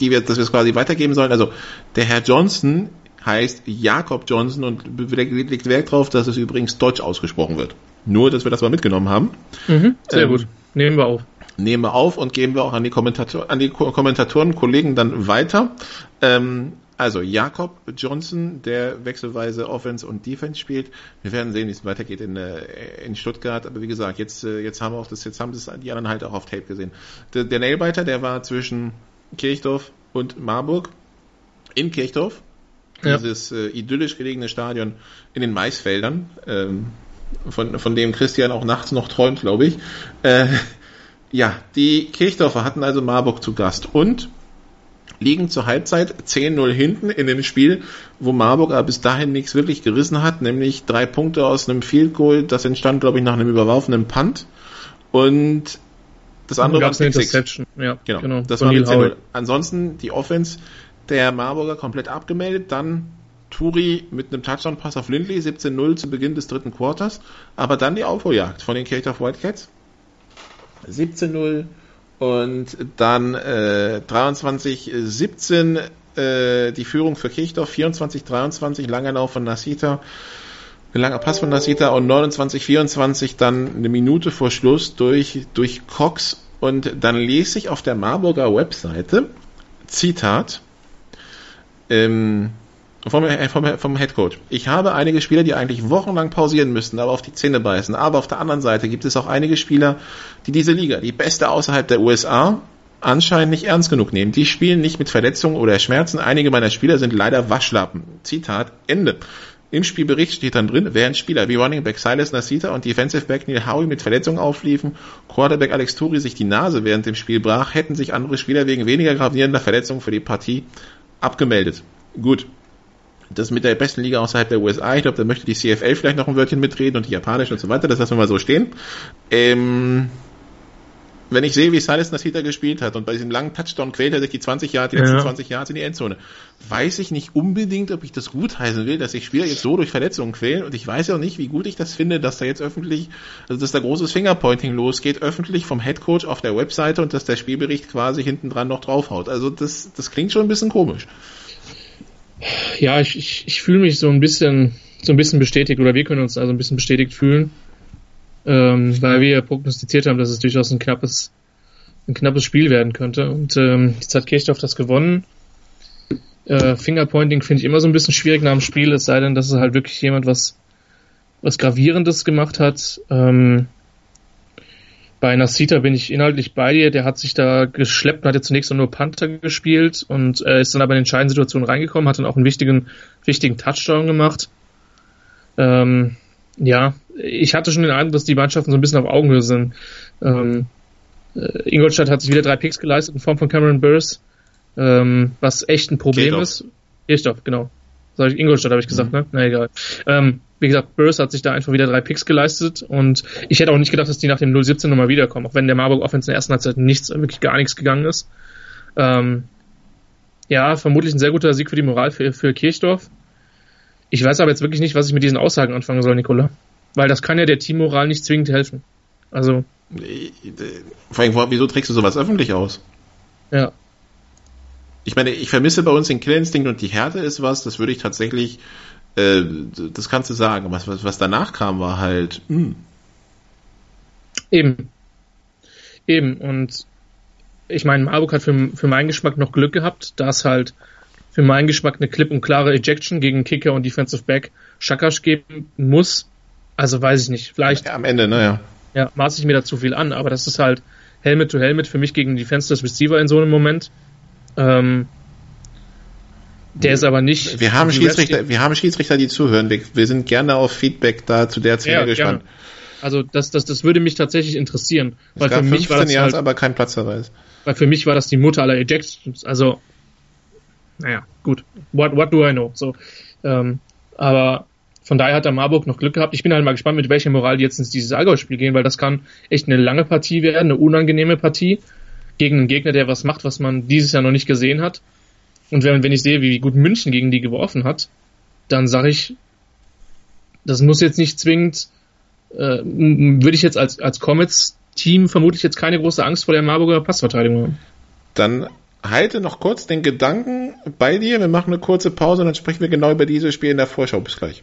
die wir, dass wir es quasi weitergeben sollen. Also der Herr Johnson heißt Jakob Johnson und legt Wert darauf, dass es übrigens Deutsch ausgesprochen wird. Nur, dass wir das mal mitgenommen haben. Mhm, sehr ähm, gut. Nehmen wir auf. Nehmen wir auf und geben wir auch an die, Kommentator an die Kommentatoren, Kollegen dann weiter. Ähm, also Jakob Johnson, der wechselweise Offense und Defense spielt. Wir werden sehen, wie es weitergeht in, äh, in Stuttgart. Aber wie gesagt, jetzt, äh, jetzt haben wir auch das, jetzt haben das die anderen halt auch auf Tape gesehen. Der, der Nailbiter, der war zwischen Kirchdorf und Marburg. In Kirchdorf. Ja. Dieses äh, idyllisch gelegene Stadion in den Maisfeldern, ähm, von, von dem Christian auch nachts noch träumt, glaube ich. Äh, ja, die Kirchdorfer hatten also Marburg zu Gast und liegen zur Halbzeit 10-0 hinten in dem Spiel, wo Marburg aber bis dahin nichts wirklich gerissen hat, nämlich drei Punkte aus einem Field Goal, das entstand, glaube ich, nach einem überworfenen Punt. Und das andere war eine Interception. Ja, genau. genau. Das war die Ansonsten die Offense der Marburger komplett abgemeldet. Dann Turi mit einem Touchdown-Pass auf Lindley, 17-0 zu Beginn des dritten Quarters. Aber dann die Aufholjagd von den Kirchdorf Wildcats. 17-0 und dann äh, 23-17 äh, die Führung für Kirchdorf, 24-23 langer Lauf von Nasita langer Pass von Nasita und 29-24 dann eine Minute vor Schluss durch, durch Cox. Und dann lese ich auf der Marburger Webseite, Zitat, ähm, vom, vom, vom Head Coach. Ich habe einige Spieler, die eigentlich wochenlang pausieren müssten, aber auf die Zähne beißen. Aber auf der anderen Seite gibt es auch einige Spieler, die diese Liga, die beste außerhalb der USA, anscheinend nicht ernst genug nehmen. Die spielen nicht mit Verletzungen oder Schmerzen. Einige meiner Spieler sind leider Waschlappen. Zitat Ende. Im Spielbericht steht dann drin, während Spieler wie Running Back Silas Nasita und Defensive Back Neil Howie mit Verletzungen aufliefen, Quarterback Alex Turi sich die Nase während dem Spiel brach, hätten sich andere Spieler wegen weniger gravierender Verletzungen für die Partie abgemeldet. Gut. Das mit der besten Liga außerhalb der USA, ich glaube, da möchte die CFL vielleicht noch ein Wörtchen mitreden und die japanische und so weiter, das lassen wir mal so stehen. Ähm, wenn ich sehe, wie Silas Nasita gespielt hat und bei diesem langen Touchdown quält er sich die 20 Jahre, die ja. letzten 20 Jahre in die Endzone, weiß ich nicht unbedingt, ob ich das gut heißen will, dass sich Spieler jetzt so durch Verletzungen quälen und ich weiß ja auch nicht, wie gut ich das finde, dass da jetzt öffentlich, also dass da großes Fingerpointing losgeht, öffentlich vom Headcoach auf der Webseite und dass der Spielbericht quasi hinten dran noch draufhaut. Also das, das klingt schon ein bisschen komisch. Ja, ich, ich, ich fühle mich so ein bisschen, so ein bisschen bestätigt oder wir können uns also ein bisschen bestätigt fühlen ähm, weil wir prognostiziert haben, dass es durchaus ein knappes, ein knappes Spiel werden könnte. Und ähm, jetzt hat Kirchdorf das gewonnen. Äh, Fingerpointing finde ich immer so ein bisschen schwierig nach dem Spiel, es sei denn, dass es halt wirklich jemand was, was Gravierendes gemacht hat. Ähm, bei Nasita bin ich inhaltlich bei dir. Der hat sich da geschleppt und hat ja zunächst nur Panther gespielt und äh, ist dann aber in entscheidenden Situationen reingekommen, hat dann auch einen wichtigen, wichtigen Touchdown gemacht. Ähm, ja, ich hatte schon den Eindruck, dass die Mannschaften so ein bisschen auf Augenhöhe sind. Ähm, äh, Ingolstadt hat sich wieder drei Picks geleistet in Form von Cameron Burrs, ähm, was echt ein Problem Kirchdorf. ist. Kirchdorf, genau. Sag ich Ingolstadt, habe ich gesagt, mhm. ne? Na egal. Ähm, wie gesagt, Burrs hat sich da einfach wieder drei Picks geleistet und ich hätte auch nicht gedacht, dass die nach dem 0-17 nochmal wiederkommen, auch wenn der Marburg Offense in der ersten Halbzeit nichts, wirklich gar nichts gegangen ist. Ähm, ja, vermutlich ein sehr guter Sieg für die Moral für, für Kirchdorf. Ich weiß aber jetzt wirklich nicht, was ich mit diesen Aussagen anfangen soll, Nicola. Weil das kann ja der Teammoral nicht zwingend helfen. Also. Vor allem, wieso trägst du sowas öffentlich aus? Ja. Ich meine, ich vermisse bei uns den Killinstinkt und die Härte ist was, das würde ich tatsächlich, äh, das kannst du sagen. Was, was, was danach kam, war halt, mh. Hm. Eben. Eben. Und ich meine, Marburg hat für, für meinen Geschmack noch Glück gehabt, dass halt für meinen Geschmack eine klipp und klare Ejection gegen Kicker und Defensive Back Schakasch geben muss, also weiß ich nicht. Vielleicht. Ja, am Ende, naja. Ja, maße ich mir da zu viel an, aber das ist halt Helmet to Helmet für mich gegen die Fensters Receiver in so einem Moment. Ähm, Der ist aber nicht. Wir haben Schiedsrichter, wir haben Schiedsrichter, die zuhören. Wir, wir sind gerne auf Feedback da zu der Szene ja, gespannt. Gerne. Also das, das, das würde mich tatsächlich interessieren. Es weil für mich war das halt, aber kein Platzverweis. Weil für mich war das die Mutter aller Ejections. Also, naja, gut. What, what do I know? So, ähm, aber von daher hat der Marburg noch Glück gehabt. Ich bin halt mal gespannt, mit welcher Moral die jetzt ins dieses Allgäu-Spiel gehen, weil das kann echt eine lange Partie werden, eine unangenehme Partie gegen einen Gegner, der was macht, was man dieses Jahr noch nicht gesehen hat. Und wenn, wenn ich sehe, wie gut München gegen die geworfen hat, dann sage ich, das muss jetzt nicht zwingend, äh, würde ich jetzt als, als Comets-Team vermutlich jetzt keine große Angst vor der Marburger Passverteidigung haben. Dann halte noch kurz den Gedanken bei dir. Wir machen eine kurze Pause und dann sprechen wir genau über dieses Spiel in der Vorschau. Bis gleich.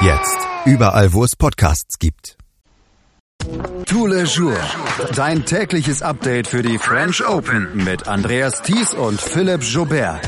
Jetzt. Überall, wo es Podcasts gibt. Tous les jours. Dein tägliches Update für die French Open mit Andreas Thies und Philipp Jobert.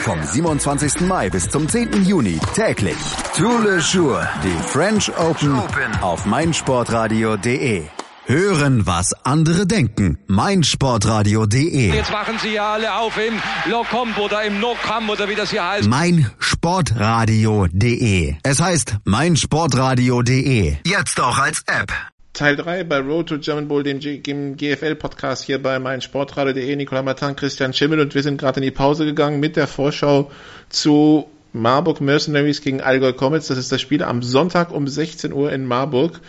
Vom 27. Mai bis zum 10. Juni täglich. Tous les jours. Die French Open auf meinsportradio.de. Hören, was andere denken. meinsportradio.de. Jetzt machen sie ja alle auf im Locomp oder im Nocam oder wie das hier heißt. meinsportradio.de. Es heißt meinsportradio.de. Jetzt auch als App. Teil 3 bei Road to German Bowl, dem, dem GFL-Podcast hier bei meinsportradio.de. Nikola Matan, Christian Schimmel und wir sind gerade in die Pause gegangen mit der Vorschau zu Marburg Mercenaries gegen Allgäu Comets. Das ist das Spiel am Sonntag um 16 Uhr in Marburg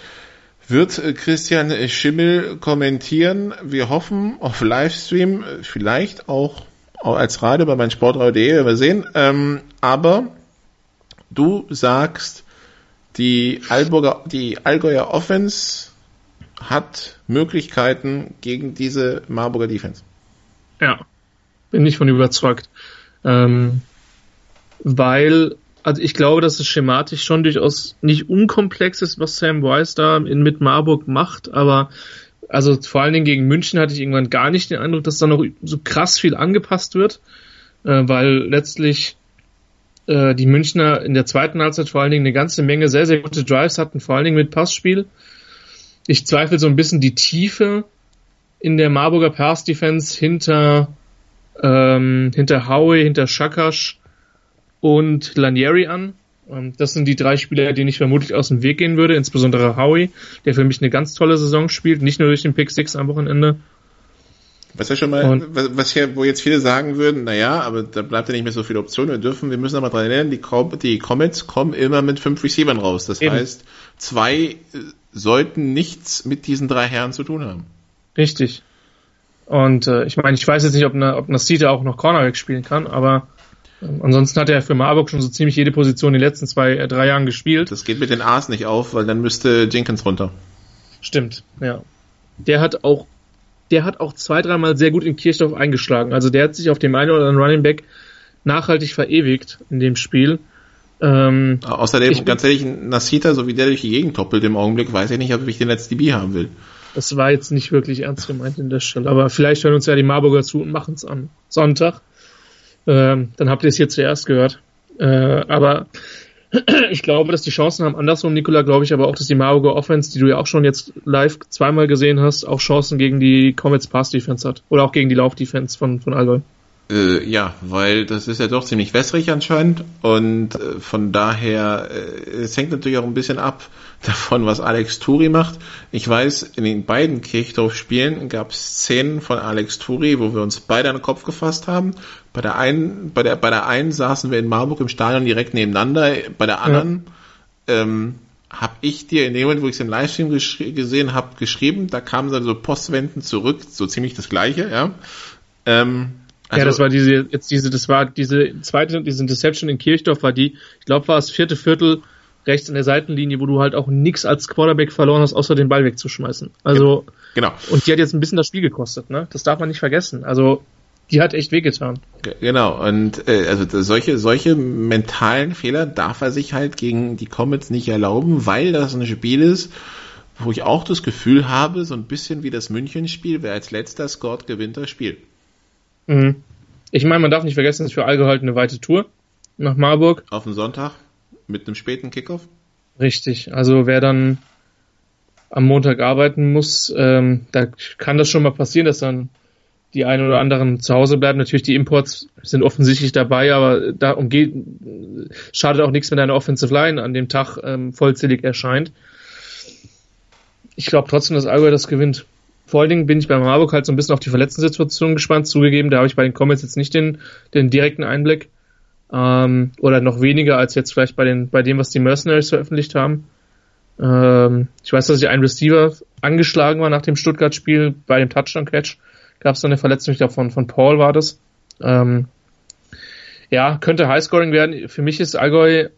wird äh, Christian Schimmel kommentieren. Wir hoffen auf Livestream, vielleicht auch als Radio bei meinsportradio.de, wir sehen. Ähm, aber du sagst, die, Alburger, die Allgäuer Offense hat Möglichkeiten gegen diese Marburger Defense. Ja, bin ich von überzeugt. Ähm, weil also ich glaube, dass es schematisch schon durchaus nicht unkomplex ist, was Sam Weiss da in, mit Marburg macht, aber also vor allen Dingen gegen München hatte ich irgendwann gar nicht den Eindruck, dass da noch so krass viel angepasst wird, äh, weil letztlich äh, die Münchner in der zweiten Halbzeit vor allen Dingen eine ganze Menge sehr, sehr gute Drives hatten, vor allen Dingen mit Passspiel. Ich zweifle so ein bisschen die Tiefe in der Marburger Pass Defense hinter, ähm, hinter Howie, hinter Schakasch und Lanieri an. Ähm, das sind die drei Spieler, denen ich vermutlich aus dem Weg gehen würde, insbesondere Howie, der für mich eine ganz tolle Saison spielt, nicht nur durch den Pick 6 am Wochenende. Was ja schon mal, und, was hier, wo jetzt viele sagen würden, naja, aber da bleibt ja nicht mehr so viele Optionen. Wir dürfen, wir müssen aber dran erinnern, die, Com die Comets kommen immer mit fünf Receivern raus. Das eben. heißt, zwei äh, sollten nichts mit diesen drei Herren zu tun haben. Richtig. Und äh, ich meine, ich weiß jetzt nicht, ob, eine, ob Nasita auch noch Cornerback spielen kann, aber Ansonsten hat er für Marburg schon so ziemlich jede Position in den letzten zwei, äh, drei Jahren gespielt. Das geht mit den A's nicht auf, weil dann müsste Jenkins runter. Stimmt, ja. Der hat auch, der hat auch zwei, dreimal sehr gut in Kirchdorf eingeschlagen. Also der hat sich auf dem einen oder anderen Running Back nachhaltig verewigt in dem Spiel. Ähm, Außerdem, ich, ganz ehrlich, Nasita, so wie der durch die Gegend toppelt im Augenblick, weiß ich nicht, ob ich den letzten DB haben will. Das war jetzt nicht wirklich ernst gemeint in der Stelle, aber vielleicht hören uns ja die Marburger zu und machen es am Sonntag. Ähm, dann habt ihr es hier zuerst gehört. Äh, aber ich glaube, dass die Chancen haben andersrum, Nikola, glaube ich aber auch, dass die Marburger Offense, die du ja auch schon jetzt live zweimal gesehen hast, auch Chancen gegen die Comets Pass Defense hat. Oder auch gegen die Lauf Defense von, von Allgäu. Äh, ja, weil das ist ja doch ziemlich wässrig anscheinend und äh, von daher, äh, es hängt natürlich auch ein bisschen ab davon, was Alex Turi macht. Ich weiß, in den beiden Kirchdorf-Spielen gab es Szenen von Alex Turi, wo wir uns beide an den Kopf gefasst haben. Bei der einen, bei der, bei der einen saßen wir in Marburg im Stadion direkt nebeneinander, bei der anderen ja. ähm, habe ich dir in dem Moment, wo ich es im Livestream gesehen habe, geschrieben, da kamen so Postwenden zurück, so ziemlich das gleiche, ja. Ähm, also, ja, das war diese, jetzt diese, das war diese zweite, diese Interception in Kirchdorf war die, ich glaube, war das vierte Viertel rechts an der Seitenlinie, wo du halt auch nix als Quarterback verloren hast, außer den Ball wegzuschmeißen. Also, genau. Und die hat jetzt ein bisschen das Spiel gekostet, ne? Das darf man nicht vergessen. Also, die hat echt wehgetan. Genau, und äh, also solche, solche mentalen Fehler darf er sich halt gegen die Comets nicht erlauben, weil das ein Spiel ist, wo ich auch das Gefühl habe, so ein bisschen wie das München-Spiel, wer als letzter scored, gewinnt das Spiel. Mhm. Ich meine, man darf nicht vergessen, es ist für Allgäu halt eine weite Tour nach Marburg. Auf den Sonntag mit einem späten Kickoff. Richtig, also wer dann am Montag arbeiten muss, ähm, da kann das schon mal passieren, dass dann die einen oder anderen zu Hause bleiben. Natürlich, die Imports sind offensichtlich dabei, aber da umgeht, schadet auch nichts, wenn deine Offensive Line an dem Tag ähm, vollzählig erscheint. Ich glaube trotzdem, dass Allgäu das gewinnt. Vor allen Dingen bin ich bei Marburg halt so ein bisschen auf die Verletzten-Situation gespannt. Zugegeben, da habe ich bei den Comets jetzt nicht den, den direkten Einblick. Ähm, oder noch weniger als jetzt vielleicht bei, den, bei dem, was die Mercenaries veröffentlicht haben. Ähm, ich weiß, dass sich ein Receiver angeschlagen war nach dem Stuttgart-Spiel bei dem Touchdown-Catch gab es da eine Verletzung, ich glaube von, von Paul war das. Ähm, ja, könnte Highscoring werden. Für mich ist Allgäu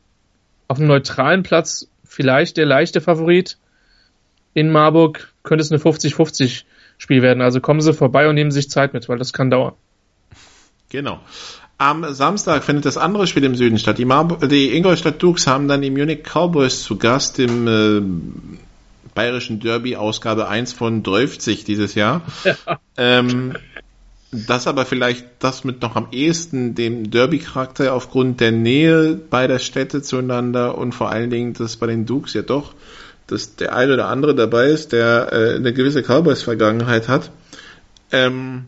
auf einem neutralen Platz vielleicht der leichte Favorit. In Marburg könnte es eine 50-50 Spiel werden. Also kommen Sie vorbei und nehmen sich Zeit mit, weil das kann dauern. Genau. Am Samstag findet das andere Spiel im Süden statt. Die, die Ingolstadt Dukes haben dann die Munich Cowboys zu Gast im äh, bayerischen Derby Ausgabe 1 von 30 dieses Jahr. Ja. Ähm, das aber vielleicht das mit noch am ehesten dem Derby-Charakter aufgrund der Nähe beider Städte zueinander und vor allen Dingen, dass bei den Dukes ja doch, dass der eine oder andere dabei ist, der äh, eine gewisse Cowboys-Vergangenheit hat. Ähm,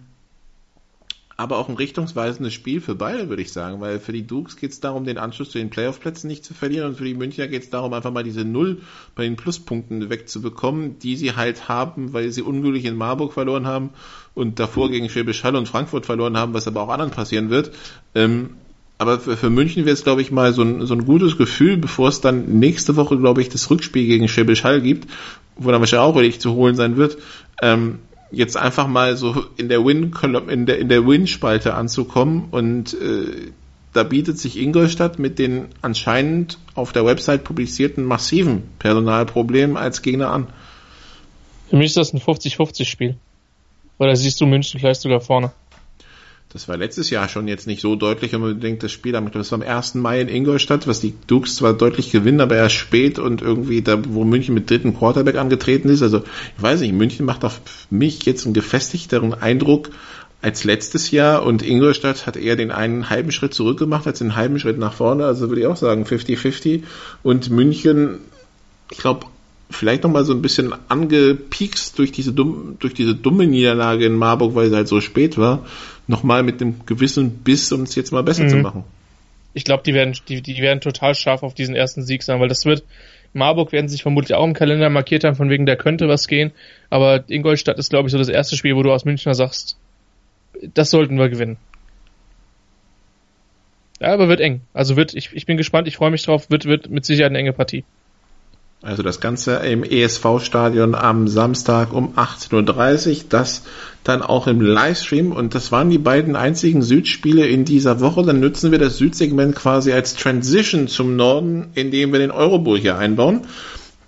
aber auch ein richtungsweisendes Spiel für beide, würde ich sagen, weil für die Dukes geht es darum, den Anschluss zu den Playoff-Plätzen nicht zu verlieren und für die Münchner geht es darum, einfach mal diese Null bei den Pluspunkten wegzubekommen, die sie halt haben, weil sie unglücklich in Marburg verloren haben und davor gegen Schwäbisch Hall und Frankfurt verloren haben, was aber auch anderen passieren wird. Ähm, aber für, für München wäre es, glaube ich, mal so ein, so ein gutes Gefühl, bevor es dann nächste Woche, glaube ich, das Rückspiel gegen Schwäbisch Hall gibt, wo dann wahrscheinlich auch richtig zu holen sein wird. Ähm, jetzt einfach mal so in der Win in der in der Win Spalte anzukommen und äh, da bietet sich Ingolstadt mit den anscheinend auf der Website publizierten massiven Personalproblemen als Gegner an. Für mich ist das ein 50-50 Spiel. Oder siehst du München vielleicht sogar vorne? Das war letztes Jahr schon jetzt nicht so deutlich unbedingt das Spiel. Das war am 1. Mai in Ingolstadt, was die Dukes zwar deutlich gewinnen, aber erst spät und irgendwie da, wo München mit dritten Quarterback angetreten ist. Also, ich weiß nicht, München macht auf mich jetzt einen gefestigteren Eindruck als letztes Jahr und Ingolstadt hat eher den einen halben Schritt zurück gemacht als den halben Schritt nach vorne. Also würde ich auch sagen 50-50. Und München, ich glaube, vielleicht nochmal so ein bisschen angepiekst durch diese, dumm, durch diese dumme Niederlage in Marburg, weil sie halt so spät war nochmal mit einem gewissen Biss, um es jetzt mal besser mhm. zu machen. Ich glaube, die werden, die, die werden total scharf auf diesen ersten Sieg sein, weil das wird, Marburg werden sich vermutlich auch im Kalender markiert haben, von wegen, da könnte was gehen. Aber Ingolstadt ist, glaube ich, so das erste Spiel, wo du aus Münchner sagst, das sollten wir gewinnen. Ja, aber wird eng. Also wird, ich, ich bin gespannt, ich freue mich drauf, wird, wird mit Sicherheit eine enge Partie. Also das Ganze im ESV-Stadion am Samstag um 18.30 Uhr. Das dann auch im Livestream. Und das waren die beiden einzigen Südspiele in dieser Woche. Dann nutzen wir das Südsegment quasi als Transition zum Norden, indem wir den Eurobowl hier einbauen.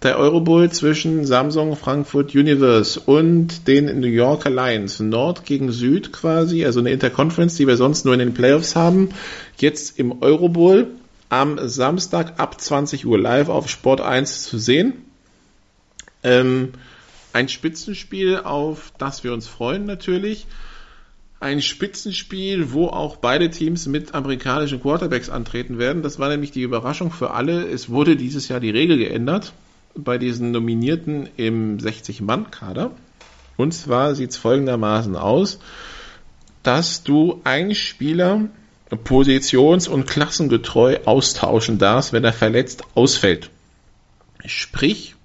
Der Eurobowl zwischen Samsung, Frankfurt Universe und den New Yorker Lions. Nord gegen Süd quasi, also eine Interconference, die wir sonst nur in den Playoffs haben. Jetzt im Eurobowl am Samstag ab 20 Uhr live auf Sport 1 zu sehen. Ähm, ein Spitzenspiel, auf das wir uns freuen natürlich. Ein Spitzenspiel, wo auch beide Teams mit amerikanischen Quarterbacks antreten werden. Das war nämlich die Überraschung für alle. Es wurde dieses Jahr die Regel geändert bei diesen Nominierten im 60-Mann-Kader. Und zwar sieht es folgendermaßen aus, dass du einen Spieler positions- und klassengetreu austauschen darfst, wenn er verletzt ausfällt. Sprich,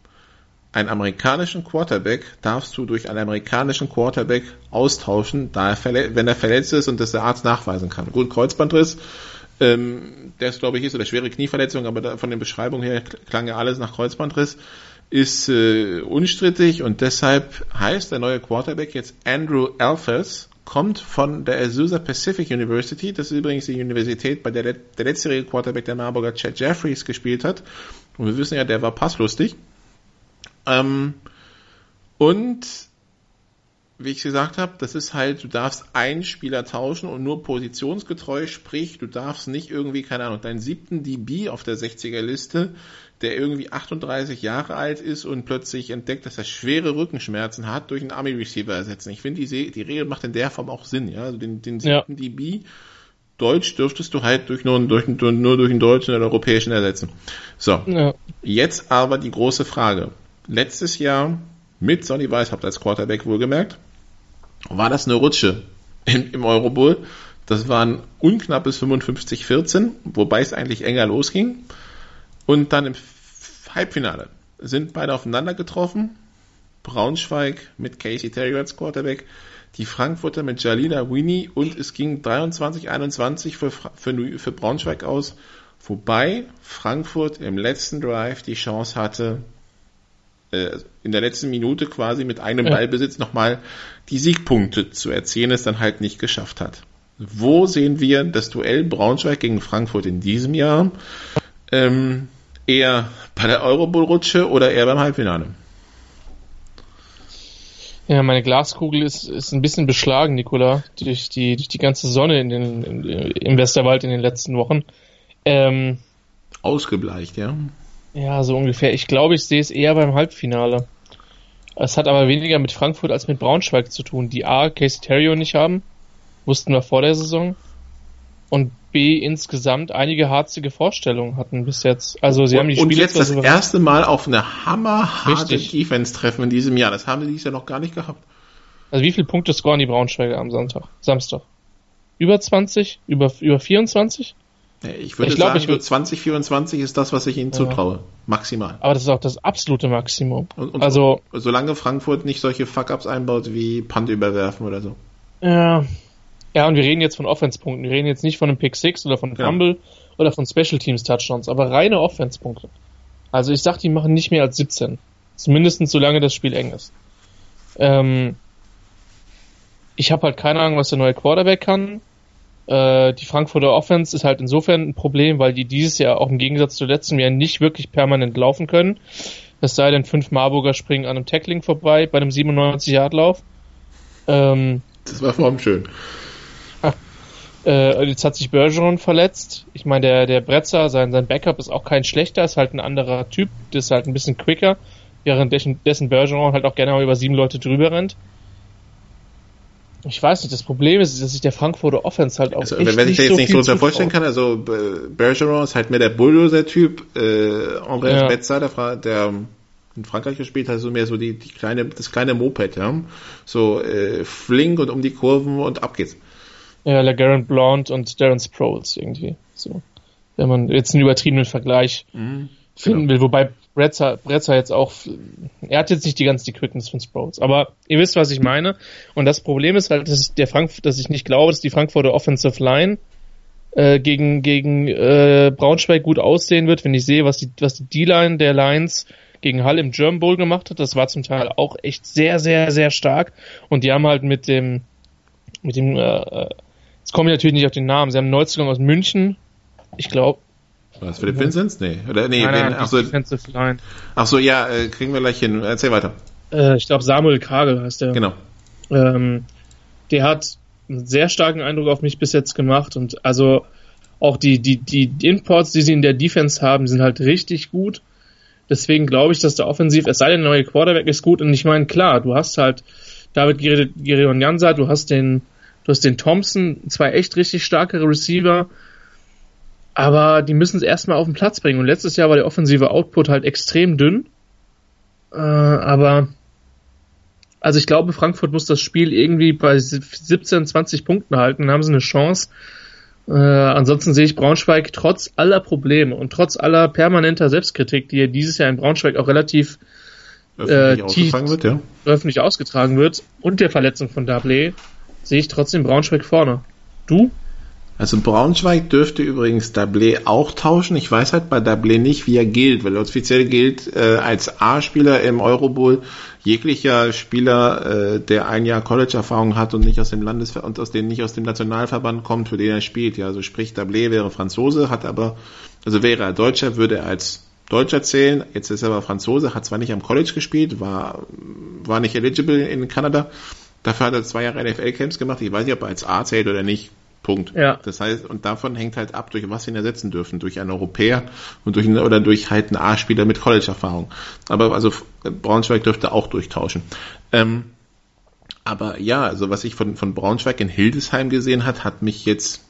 einen amerikanischen Quarterback darfst du durch einen amerikanischen Quarterback austauschen, da er wenn er verletzt ist und das der Arzt nachweisen kann. Gut, Kreuzbandriss, ähm, der ist glaube ich ist oder schwere Knieverletzung, aber da, von den Beschreibungen her klang ja alles nach Kreuzbandriss, ist äh, unstrittig und deshalb heißt der neue Quarterback jetzt Andrew Alphas kommt von der Azusa Pacific University. Das ist übrigens die Universität, bei der der letztjährige Quarterback der Marburger Chad Jeffries gespielt hat. Und wir wissen ja, der war passlustig. Ähm, und wie ich gesagt habe, das ist halt, du darfst einen Spieler tauschen und nur positionsgetreu, sprich, du darfst nicht irgendwie, keine Ahnung, deinen siebten DB auf der 60er Liste, der irgendwie 38 Jahre alt ist und plötzlich entdeckt, dass er schwere Rückenschmerzen hat, durch einen Army Receiver ersetzen. Ich finde, die, die Regel macht in der Form auch Sinn, ja. Also den, den siebten ja. DB Deutsch dürftest du halt durch nur, durch, nur durch einen deutschen oder europäischen ersetzen. So. Ja. Jetzt aber die große Frage. Letztes Jahr mit Sonny Weishaupt als Quarterback wohlgemerkt, war das eine Rutsche im, im Eurobowl. Das waren unknappes 55-14, wobei es eigentlich enger losging. Und dann im Halbfinale sind beide aufeinander getroffen. Braunschweig mit Casey Terry als Quarterback, die Frankfurter mit Jalila Winnie und es ging 23-21 für, für, für Braunschweig aus, wobei Frankfurt im letzten Drive die Chance hatte, in der letzten Minute quasi mit einem ja. Ballbesitz nochmal die Siegpunkte zu erzielen, es dann halt nicht geschafft hat. Wo sehen wir das Duell Braunschweig gegen Frankfurt in diesem Jahr? Ähm, eher bei der Eurobowl-Rutsche oder eher beim Halbfinale? Ja, meine Glaskugel ist, ist ein bisschen beschlagen, Nicola, durch die, durch die ganze Sonne in den, in, im Westerwald in den letzten Wochen. Ähm, Ausgebleicht, ja. Ja, so ungefähr. Ich glaube, ich sehe es eher beim Halbfinale. Es hat aber weniger mit Frankfurt als mit Braunschweig zu tun, die A, Casey Terrio nicht haben, wussten wir vor der Saison, und B, insgesamt einige harzige Vorstellungen hatten bis jetzt. Also sie und, haben die Spiele Und jetzt das erste Mal auf eine hammerharte Defense-Treffen in diesem Jahr. Das haben sie dieses Jahr noch gar nicht gehabt. Also wie viele Punkte scoren die Braunschweiger am Sonntag, Samstag? Über 20? Über, über 24? Ich würde ich glaub, sagen, ich würd... 2024 ist das, was ich ihnen ja. zutraue. Maximal. Aber das ist auch das absolute Maximum. Und, und also, so, solange Frankfurt nicht solche Fuck-Ups einbaut wie Punt überwerfen oder so. Ja. Ja, und wir reden jetzt von Offense-Punkten. Wir reden jetzt nicht von einem Pick 6 oder von Fumble ja. oder von Special Teams Touchdowns, aber reine Offense-Punkte. Also ich sag, die machen nicht mehr als 17. Zumindest solange das Spiel eng ist. Ähm, ich habe halt keine Ahnung, was der neue Quarterback kann. Äh, die Frankfurter Offense ist halt insofern ein Problem, weil die dieses Jahr auch im Gegensatz zu letztem Jahr nicht wirklich permanent laufen können. Es sei denn, fünf Marburger springen an einem Tackling vorbei bei einem 97-Yard-Lauf. Ähm, das war vor allem schön. Äh, jetzt hat sich Bergeron verletzt. Ich meine, der, der Bretzer, sein, sein Backup ist auch kein schlechter, ist halt ein anderer Typ, der ist halt ein bisschen quicker, während dessen, dessen Bergeron halt auch gerne mal über sieben Leute drüber rennt ich weiß nicht, das Problem ist, dass sich der Frankfurter Offense halt auch also, echt Wenn ich da jetzt so nicht so unter vorstellen kann, also Bergeron ist halt mehr der Bulldozer-Typ, äh, André ja. Betzer, der, der in Frankreich gespielt hat, so mehr so die, die kleine, das kleine Moped, ja. So äh, flink und um die Kurven und ab geht's. Ja, LeGarrette Blount und Darren Sproles irgendwie. So. Wenn man jetzt einen übertriebenen Vergleich mhm, finden genau. will, wobei Bretzer, Bretzer jetzt auch, er hat jetzt nicht die ganze die Quickness von Sproles, aber ihr wisst, was ich meine. Und das Problem ist halt, dass, der Frank, dass ich nicht glaube, dass die Frankfurter Offensive Line äh, gegen, gegen äh, Braunschweig gut aussehen wird, wenn ich sehe, was die, was die D-Line der Lions gegen Hall im German Bowl gemacht hat. Das war zum Teil auch echt sehr, sehr, sehr stark. Und die haben halt mit dem, mit dem, äh, äh jetzt komme ich natürlich nicht auf den Namen, sie haben einen Neuzugang aus München, ich glaube, was, Philipp Vinzenz? Nee. Oder, nee, nein, nein, ach, so, ach so, ja, äh, kriegen wir gleich hin. Erzähl weiter. Äh, ich glaube, Samuel Kagel heißt der. Genau. Ähm, der hat einen sehr starken Eindruck auf mich bis jetzt gemacht und also auch die, die, die Imports, die sie in der Defense haben, sind halt richtig gut. Deswegen glaube ich, dass der Offensiv, es sei denn, der neue Quarterback ist gut und ich meine, klar, du hast halt David Girion Jansa, du hast den, du hast den Thompson, zwei echt richtig starke Receiver, aber die müssen es erstmal auf den Platz bringen. Und letztes Jahr war der offensive Output halt extrem dünn. Äh, aber also ich glaube, Frankfurt muss das Spiel irgendwie bei 17, 20 Punkten halten, dann haben sie eine Chance. Äh, ansonsten sehe ich Braunschweig trotz aller Probleme und trotz aller permanenter Selbstkritik, die ja dieses Jahr in Braunschweig auch relativ öffentlich, äh, ausgetragen, wird, ja. öffentlich ausgetragen wird und der Verletzung von Dablé, sehe ich trotzdem Braunschweig vorne. Du? Also Braunschweig dürfte übrigens Dablé auch tauschen. Ich weiß halt bei Dablé nicht, wie er gilt, weil offiziell gilt äh, als A-Spieler im Eurobowl jeglicher Spieler, äh, der ein Jahr College-Erfahrung hat und nicht aus dem Landesver und aus dem nicht aus dem Nationalverband kommt, für den er spielt. Ja, also sprich Dablé wäre Franzose, hat aber also wäre er Deutscher, würde er als Deutscher zählen. Jetzt ist er aber Franzose, hat zwar nicht am College gespielt, war war nicht eligible in Kanada Dafür hat er zwei Jahre NFL-Camps gemacht. Ich weiß nicht, ob er als A zählt oder nicht. Punkt. Ja. Das heißt, und davon hängt halt ab, durch was sie ihn ersetzen dürfen. Durch einen Europäer und durch einen, oder durch halt einen A-Spieler mit College-Erfahrung. Aber also Braunschweig dürfte auch durchtauschen. Ähm, aber ja, also was ich von, von Braunschweig in Hildesheim gesehen hat, hat mich jetzt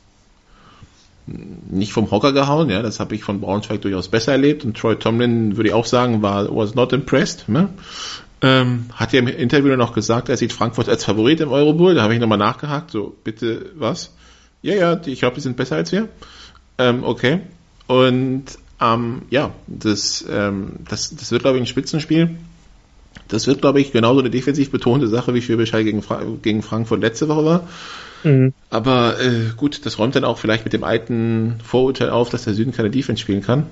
nicht vom Hocker gehauen, ja, das habe ich von Braunschweig durchaus besser erlebt und Troy Tomlin würde ich auch sagen, war was not impressed, ne? Ähm, hat ja im Interview noch gesagt, er sieht Frankfurt als Favorit im Eurobowl, da habe ich nochmal nachgehakt, so, bitte, was? Ja, ja, ich glaube, die sind besser als wir. Ähm, okay. Und ähm, ja, das, ähm, das, das wird, glaube ich, ein Spitzenspiel. Das wird, glaube ich, genauso eine defensiv betonte Sache, wie Schwäbisch Hall gegen, Fra gegen Frankfurt letzte Woche war. Mhm. Aber äh, gut, das räumt dann auch vielleicht mit dem alten Vorurteil auf, dass der Süden keine Defense spielen kann.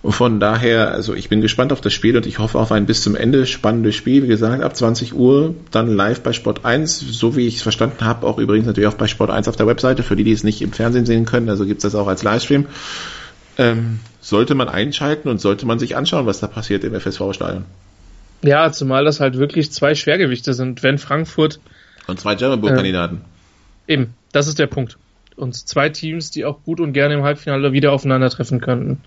Und von daher, also ich bin gespannt auf das Spiel und ich hoffe auf ein bis zum Ende spannendes Spiel. Wie gesagt, ab 20 Uhr dann live bei Sport 1, so wie ich es verstanden habe, auch übrigens natürlich auch bei Sport 1 auf der Webseite, für die, die es nicht im Fernsehen sehen können, also gibt es das auch als Livestream. Ähm, sollte man einschalten und sollte man sich anschauen, was da passiert im FSV-Stadion. Ja, zumal das halt wirklich zwei Schwergewichte sind. Wenn Frankfurt. Und zwei German Bowl-Kandidaten. Äh, eben, das ist der Punkt. Und zwei Teams, die auch gut und gerne im Halbfinale wieder aufeinandertreffen könnten.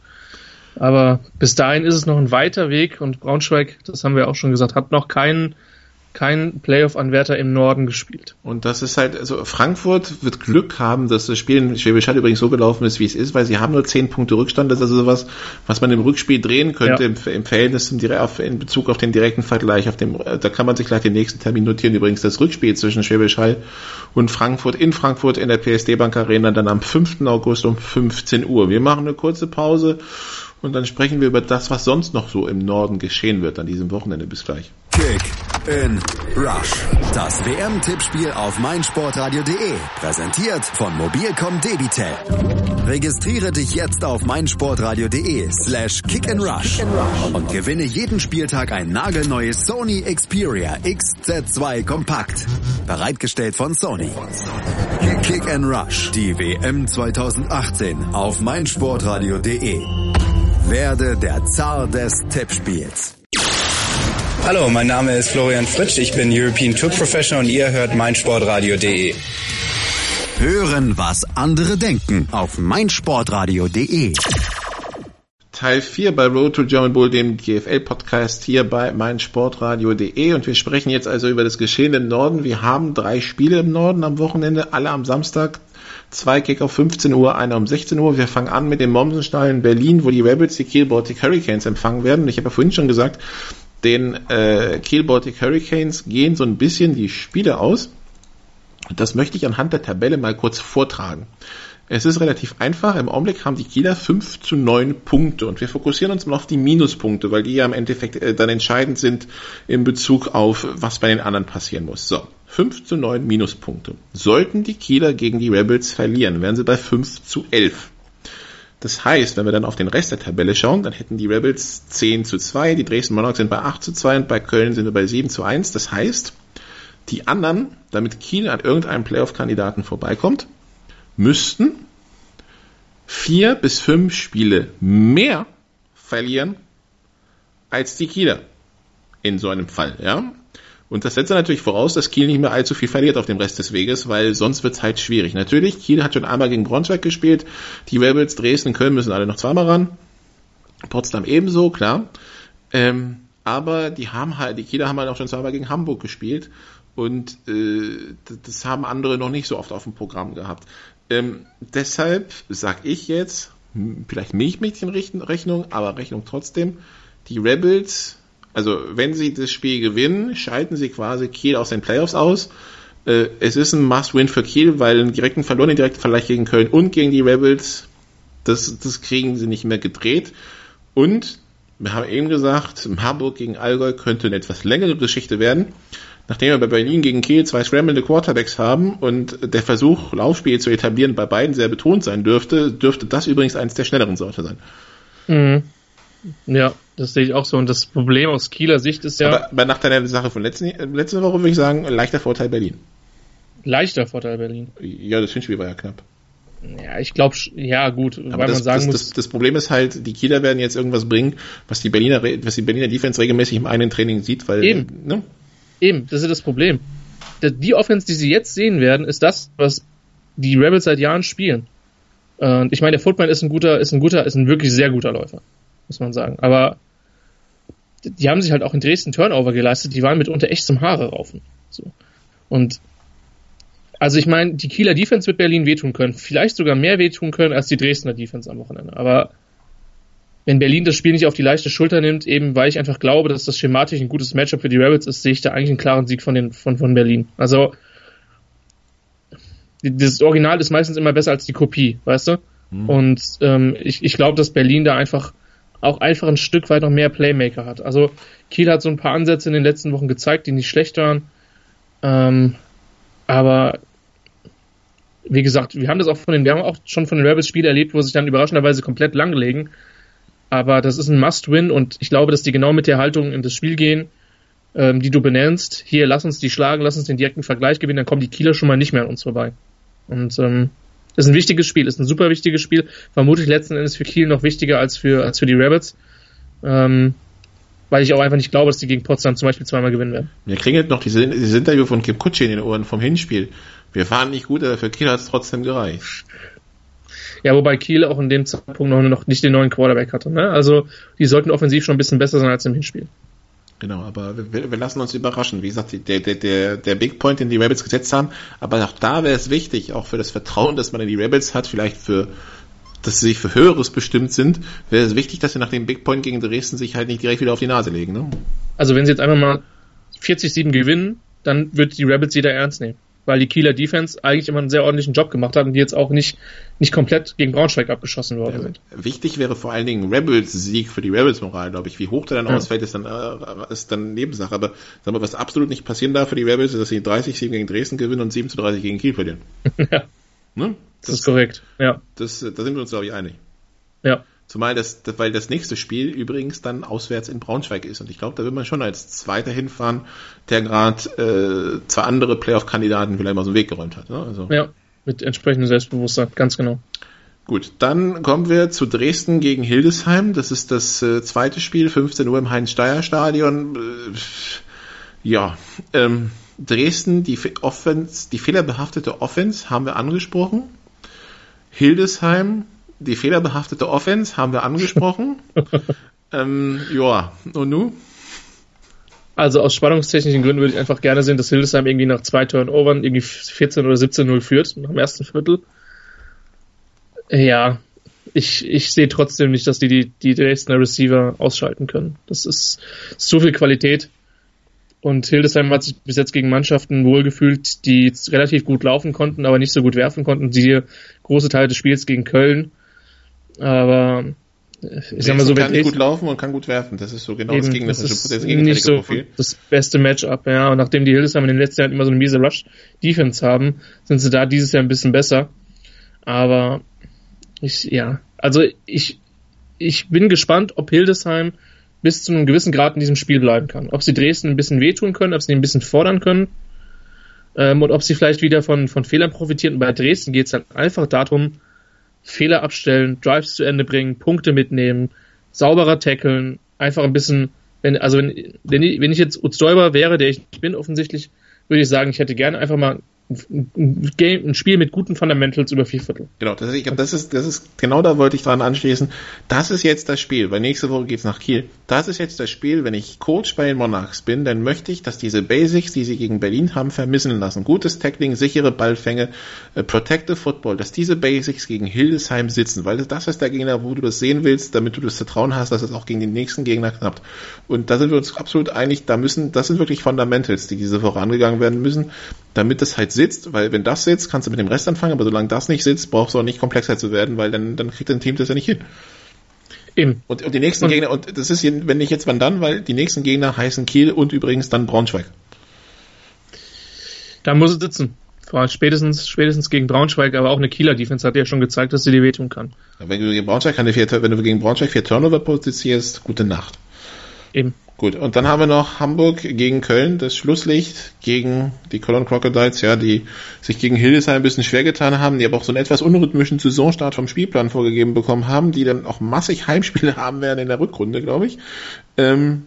Aber bis dahin ist es noch ein weiter Weg und Braunschweig, das haben wir auch schon gesagt, hat noch keinen kein Playoff-Anwärter im Norden gespielt. Und das ist halt, also Frankfurt wird Glück haben, dass das Spiel in Schwäbisch Hall übrigens so gelaufen ist, wie es ist, weil sie haben nur zehn Punkte Rückstand. Das ist also sowas, was man im Rückspiel drehen könnte, ja. im, im Verhältnis zum, in Bezug auf den direkten Vergleich. Auf dem, da kann man sich gleich den nächsten Termin notieren. Übrigens das Rückspiel zwischen Schwäbisch Hall und Frankfurt in Frankfurt in der PSD Bank Arena dann am 5. August um 15 Uhr. Wir machen eine kurze Pause und dann sprechen wir über das, was sonst noch so im Norden geschehen wird an diesem Wochenende. Bis gleich. Kick in Rush. Das WM-Tippspiel auf meinsportradio.de. Präsentiert von Mobilcom Debitel. Registriere dich jetzt auf meinsportradio.de slash kick and rush und gewinne jeden Spieltag ein nagelneues Sony Xperia XZ2 Kompakt. Bereitgestellt von Sony. Kick and Rush. Die WM 2018 auf meinsportradio.de. Werde der Zar des Tippspiels. Hallo, mein Name ist Florian Fritsch, ich bin European Tour Professional und ihr hört meinsportradio.de. Hören, was andere denken auf meinsportradio.de. Teil 4 bei Road to German Bull, dem GFL-Podcast hier bei meinsportradio.de und wir sprechen jetzt also über das Geschehen im Norden. Wir haben drei Spiele im Norden am Wochenende, alle am Samstag, Zwei Kick auf 15 Uhr, einer um 16 Uhr. Wir fangen an mit dem Mommsenstall in Berlin, wo die Rebels die Kiel Baltic Hurricanes empfangen werden. Und ich habe ja vorhin schon gesagt, den äh, Kiel Baltic Hurricanes gehen so ein bisschen die Spiele aus. Das möchte ich anhand der Tabelle mal kurz vortragen. Es ist relativ einfach. Im Augenblick haben die Kieler 5 zu 9 Punkte und wir fokussieren uns mal auf die Minuspunkte, weil die ja im Endeffekt äh, dann entscheidend sind in Bezug auf, was bei den anderen passieren muss. So, 5 zu 9 Minuspunkte. Sollten die Kieler gegen die Rebels verlieren, wären sie bei 5 zu 11. Das heißt, wenn wir dann auf den Rest der Tabelle schauen, dann hätten die Rebels 10 zu 2, die Dresden Monarchs sind bei 8 zu 2 und bei Köln sind wir bei 7 zu 1. Das heißt, die anderen, damit Kiel an irgendeinem Playoff-Kandidaten vorbeikommt, müssten vier bis fünf Spiele mehr verlieren als die Kieler. In so einem Fall, ja. Und das setzt natürlich voraus, dass Kiel nicht mehr allzu viel verliert auf dem Rest des Weges, weil sonst wird es halt schwierig. Natürlich, Kiel hat schon einmal gegen Braunschweig gespielt. Die Rebels, Dresden, Köln müssen alle noch zweimal ran. Potsdam ebenso, klar. Ähm, aber die haben halt, die Kieler haben halt auch schon zweimal gegen Hamburg gespielt. Und äh, das haben andere noch nicht so oft auf dem Programm gehabt. Ähm, deshalb sag ich jetzt, vielleicht Milchmädchen-Rechnung, aber Rechnung trotzdem, die Rebels also wenn sie das Spiel gewinnen, schalten sie quasi Kiel aus den Playoffs aus. Äh, es ist ein Must-Win für Kiel, weil einen direkten verloren, den direkten Vergleich gegen Köln und gegen die Rebels, das, das kriegen sie nicht mehr gedreht. Und wir haben eben gesagt, Harburg gegen Allgäu könnte eine etwas längere Geschichte werden. Nachdem wir bei Berlin gegen Kiel zwei scramblende Quarterbacks haben und der Versuch, Laufspiel zu etablieren, bei beiden sehr betont sein dürfte, dürfte das übrigens eines der schnelleren Sorte sein. Mhm. Ja, das sehe ich auch so. Und das Problem aus Kieler Sicht ist ja. Aber, aber nach deiner Sache von letzten, letzte Woche würde ich sagen, leichter Vorteil Berlin. Leichter Vorteil Berlin. Ja, das Hinspiel war ja knapp. Ja, ich glaube, ja gut, aber weil das, man sagen das, muss. Das, das, Problem ist halt, die Kieler werden jetzt irgendwas bringen, was die Berliner, was die Berliner Defense regelmäßig im eigenen Training sieht, weil eben, ne? eben, das ist das Problem. die Offense, die sie jetzt sehen werden, ist das, was die Rebels seit Jahren spielen. Und ich meine, der Footman ist ein guter, ist ein guter, ist ein wirklich sehr guter Läufer, muss man sagen. Aber die haben sich halt auch in Dresden Turnover geleistet, die waren mitunter echt zum Haare raufen. So. Und also ich meine, die Kieler Defense wird Berlin wehtun können, vielleicht sogar mehr wehtun können als die Dresdner Defense am Wochenende. Aber wenn Berlin das Spiel nicht auf die leichte Schulter nimmt, eben weil ich einfach glaube, dass das schematisch ein gutes Matchup für die Rebels ist, sehe ich da eigentlich einen klaren Sieg von, den, von, von Berlin. Also das Original ist meistens immer besser als die Kopie, weißt du? Mhm. Und ähm, ich, ich glaube, dass Berlin da einfach auch einfach ein Stück weit noch mehr Playmaker hat. Also Kiel hat so ein paar Ansätze in den letzten Wochen gezeigt, die nicht schlecht waren. Ähm, aber wie gesagt, wir haben das auch von den, wir haben auch schon von den Rebels Spiele erlebt, wo sich dann überraschenderweise komplett langlegen. Aber das ist ein Must-Win und ich glaube, dass die genau mit der Haltung in das Spiel gehen, ähm, die du benennst. Hier, lass uns die schlagen, lass uns den direkten Vergleich gewinnen, dann kommen die Kieler schon mal nicht mehr an uns vorbei. Und ähm, ist ein wichtiges Spiel, ist ein super wichtiges Spiel. Vermutlich letzten Endes für Kiel noch wichtiger als für, als für die Rabbits. Ähm, weil ich auch einfach nicht glaube, dass die gegen Potsdam zum Beispiel zweimal gewinnen werden. Mir klingelt noch dieses, dieses Interview von Kim Kutsche in den Ohren vom Hinspiel. Wir fahren nicht gut, aber für Kiel hat es trotzdem gereicht. Ja, wobei Kiel auch in dem Zeitpunkt noch, noch nicht den neuen Quarterback hatte. Ne? Also die sollten offensiv schon ein bisschen besser sein als im Hinspiel. Genau, aber wir, wir lassen uns überraschen. Wie gesagt, der, der, der, der Big Point, den die Rebels gesetzt haben, aber auch da wäre es wichtig, auch für das Vertrauen, das man in die Rebels hat, vielleicht für, dass sie sich für Höheres bestimmt sind, wäre es wichtig, dass sie nach dem Big Point gegen Dresden sich halt nicht direkt wieder auf die Nase legen. Ne? Also wenn sie jetzt einfach mal 40-7 gewinnen, dann wird die Rebels jeder ernst nehmen weil die Kieler Defense eigentlich immer einen sehr ordentlichen Job gemacht hat und die jetzt auch nicht, nicht komplett gegen Braunschweig abgeschossen worden ja, sind. Wichtig wäre vor allen Dingen Rebels Sieg für die Rebels Moral, glaube ich. Wie hoch der dann ja. ausfällt, ist dann, äh, ist dann Nebensache. Aber sagen wir, was absolut nicht passieren darf für die Rebels, ist, dass sie 30 7 gegen Dresden gewinnen und 7 zu 30 gegen Kiel verlieren. ja. Ne? Das, das, ist korrekt, ja. Das, da sind wir uns, glaube ich, einig. Ja. Zumal das, weil das nächste Spiel übrigens dann auswärts in Braunschweig ist. Und ich glaube, da will man schon als Zweiter hinfahren, der gerade äh, zwei andere Playoff-Kandidaten vielleicht mal so einen Weg geräumt hat. Ne? Also. Ja, mit entsprechendem Selbstbewusstsein, ganz genau. Gut, dann kommen wir zu Dresden gegen Hildesheim. Das ist das äh, zweite Spiel, 15 Uhr im Heinz-Steier-Stadion. Äh, ja, ähm, Dresden, die, Offense, die fehlerbehaftete Offense haben wir angesprochen. Hildesheim, die fehlerbehaftete Offense haben wir angesprochen. ähm, ja, und nu? Also aus spannungstechnischen Gründen würde ich einfach gerne sehen, dass Hildesheim irgendwie nach zwei Turnovern irgendwie 14 oder 17-0 führt, nach dem ersten Viertel. Ja, ich, ich sehe trotzdem nicht, dass die, die die Dresdner Receiver ausschalten können. Das ist, so viel Qualität. Und Hildesheim hat sich bis jetzt gegen Mannschaften wohlgefühlt, die relativ gut laufen konnten, aber nicht so gut werfen konnten. Siehe große Teile des Spiels gegen Köln aber ich sag mal so, kann gut laufen und kann gut werfen. Das ist so genau eben, das gegnerische das, das nicht so Profil. Das beste Matchup, ja. Und nachdem die Hildesheim in den letzten Jahren immer so eine miese Rush-Defense haben, sind sie da dieses Jahr ein bisschen besser. Aber ich, ja, also ich, ich bin gespannt, ob Hildesheim bis zu einem gewissen Grad in diesem Spiel bleiben kann. Ob sie Dresden ein bisschen wehtun können, ob sie ihn ein bisschen fordern können. Ähm, und ob sie vielleicht wieder von, von Fehlern profitieren. Und bei Dresden geht es halt einfach darum, Fehler abstellen, Drives zu Ende bringen, Punkte mitnehmen, sauberer tackeln, einfach ein bisschen, wenn, also wenn, wenn ich, jetzt Uzdolber wäre, der ich bin offensichtlich, würde ich sagen, ich hätte gerne einfach mal ein, Game, ein Spiel mit guten Fundamentals über vier Viertel. Genau, das ich glaube, das ist, das ist, genau da wollte ich dran anschließen. Das ist jetzt das Spiel, weil nächste Woche geht's nach Kiel. Das ist jetzt das Spiel, wenn ich Coach bei den Monarchs bin, dann möchte ich, dass diese Basics, die sie gegen Berlin haben, vermissen lassen. Gutes Tackling, sichere Ballfänge, äh, Protective Football, dass diese Basics gegen Hildesheim sitzen, weil das ist der Gegner, wo du das sehen willst, damit du das Vertrauen hast, dass es auch gegen den nächsten Gegner klappt. Und da sind wir uns absolut einig, da müssen, das sind wirklich Fundamentals, die diese vorangegangen werden müssen, damit das halt sitzt, weil wenn das sitzt, kannst du mit dem Rest anfangen, aber solange das nicht sitzt, brauchst du auch nicht komplexer zu werden, weil dann, dann kriegt dein Team das ja nicht hin. Eben. Und, und die nächsten und, Gegner, und das ist wenn nicht jetzt, wann dann, weil die nächsten Gegner heißen Kiel und übrigens dann Braunschweig. Da muss es sitzen. Vor allem spätestens, spätestens gegen Braunschweig, aber auch eine Kieler Defense hat ja schon gezeigt, dass sie dir wehtun kann. wenn du gegen Braunschweig keine vier, wenn du gegen Braunschweig vier Turnover produzierst, gute Nacht. Eben. Gut, und dann haben wir noch Hamburg gegen Köln, das Schlusslicht gegen die Cologne Crocodiles, ja, die sich gegen Hildesheim ein bisschen schwer getan haben, die aber auch so einen etwas unrhythmischen Saisonstart vom Spielplan vorgegeben bekommen haben, die dann auch massig Heimspiele haben werden in der Rückrunde, glaube ich. Ähm,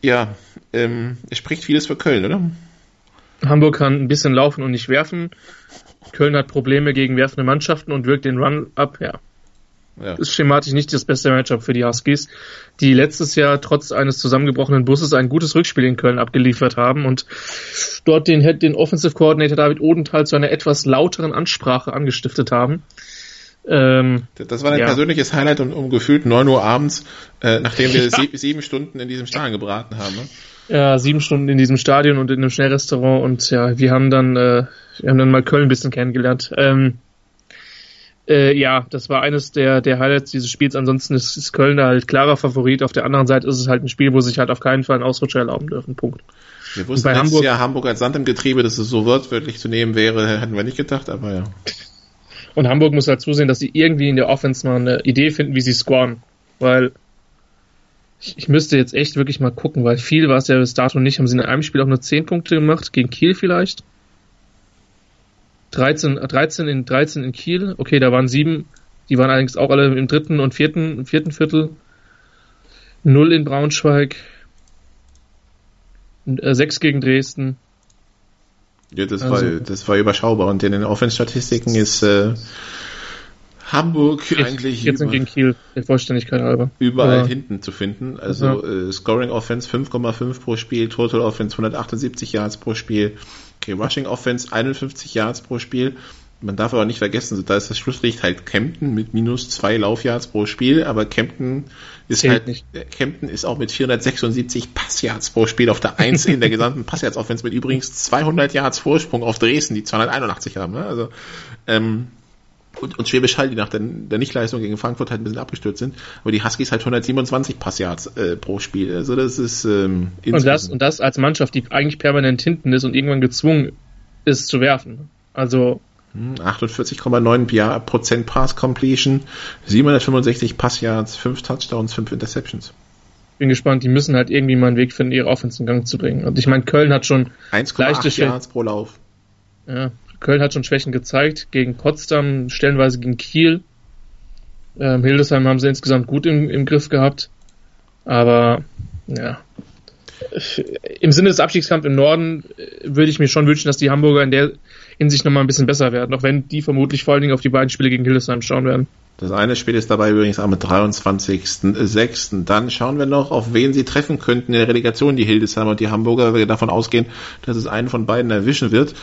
ja, ähm, es spricht vieles für Köln, oder? Hamburg kann ein bisschen laufen und nicht werfen. Köln hat Probleme gegen werfende Mannschaften und wirkt den Run ab, ja. Ja. Ist schematisch nicht das beste Matchup für die Huskies, die letztes Jahr trotz eines zusammengebrochenen Busses ein gutes Rückspiel in Köln abgeliefert haben und dort den, den Offensive Coordinator David Odenthal zu einer etwas lauteren Ansprache angestiftet haben. Ähm, das war ein ja. persönliches Highlight um, um gefühlt 9 Uhr abends, äh, nachdem wir sie, sieben Stunden in diesem Stadion gebraten haben. Ne? Ja, sieben Stunden in diesem Stadion und in einem Schnellrestaurant und ja, wir haben dann, äh, wir haben dann mal Köln ein bisschen kennengelernt. Ähm, äh, ja, das war eines der, der Highlights dieses Spiels. Ansonsten ist, ist Köln da halt klarer Favorit. Auf der anderen Seite ist es halt ein Spiel, wo sich halt auf keinen Fall ein Ausrutscher erlauben dürfen. Punkt. Wir wussten bei Hamburg, Jahr Hamburg als Sand im Getriebe, dass es so wörtlich zu nehmen wäre, hätten wir nicht gedacht, aber ja. Und Hamburg muss halt zusehen, dass sie irgendwie in der Offense mal eine Idee finden, wie sie scoren. Weil ich, ich müsste jetzt echt wirklich mal gucken, weil viel war es ja bis dato nicht. Haben sie in einem Spiel auch nur 10 Punkte gemacht, gegen Kiel vielleicht? 13, 13 in, 13 in Kiel. Okay, da waren sieben. Die waren allerdings auch alle im dritten und vierten, im vierten Viertel. Null in Braunschweig. Äh, sechs gegen Dresden. Ja, das, also, war, das war überschaubar. Und in den Offense-Statistiken ist äh, Hamburg ich, eigentlich jetzt über, gegen Kiel, der Vollständigkeit halber. Überall ja. hinten zu finden. Also ja. äh, Scoring Offense 5,5 pro Spiel, Total Offense 178 Yards pro Spiel, okay, Rushing Offense 51 Yards pro Spiel. Man darf aber nicht vergessen, da ist das Schlusslicht halt Kempten mit minus zwei Laufyards pro Spiel, aber Kempten ist Zählt halt, nicht. Äh, Kempten ist auch mit 476 Passyards pro Spiel auf der 1 in der gesamten Passyards Offense mit übrigens 200 Yards Vorsprung auf Dresden, die 281 haben, ne? Also, ähm, und, und Schwäbisch Hall, die nach der, der Nichtleistung gegen Frankfurt halt ein bisschen abgestürzt sind. Aber die Huskies halt 127 Passyards äh, pro Spiel. Also das ist ähm, und das und das als Mannschaft, die eigentlich permanent hinten ist und irgendwann gezwungen ist zu werfen. Also 48,9 hm, Prozent Pass Completion, 765 Passyards, 5 Touchdowns, 5 Interceptions. Bin gespannt, die müssen halt irgendwie mal einen Weg finden, ihre Offense in Gang zu bringen. Und ich meine, Köln hat schon 1,8 Yards pro Lauf. Ja, Köln hat schon Schwächen gezeigt gegen Potsdam, stellenweise gegen Kiel. Ähm, Hildesheim haben sie insgesamt gut im, im Griff gehabt. Aber ja, im Sinne des Abstiegskampfs im Norden äh, würde ich mir schon wünschen, dass die Hamburger in der Hinsicht nochmal ein bisschen besser werden, auch wenn die vermutlich vor allen Dingen auf die beiden Spiele gegen Hildesheim schauen werden. Das eine Spiel ist dabei übrigens am 23.06. Dann schauen wir noch, auf wen sie treffen könnten in der Relegation, die Hildesheimer und die Hamburger, weil wir davon ausgehen, dass es einen von beiden erwischen wird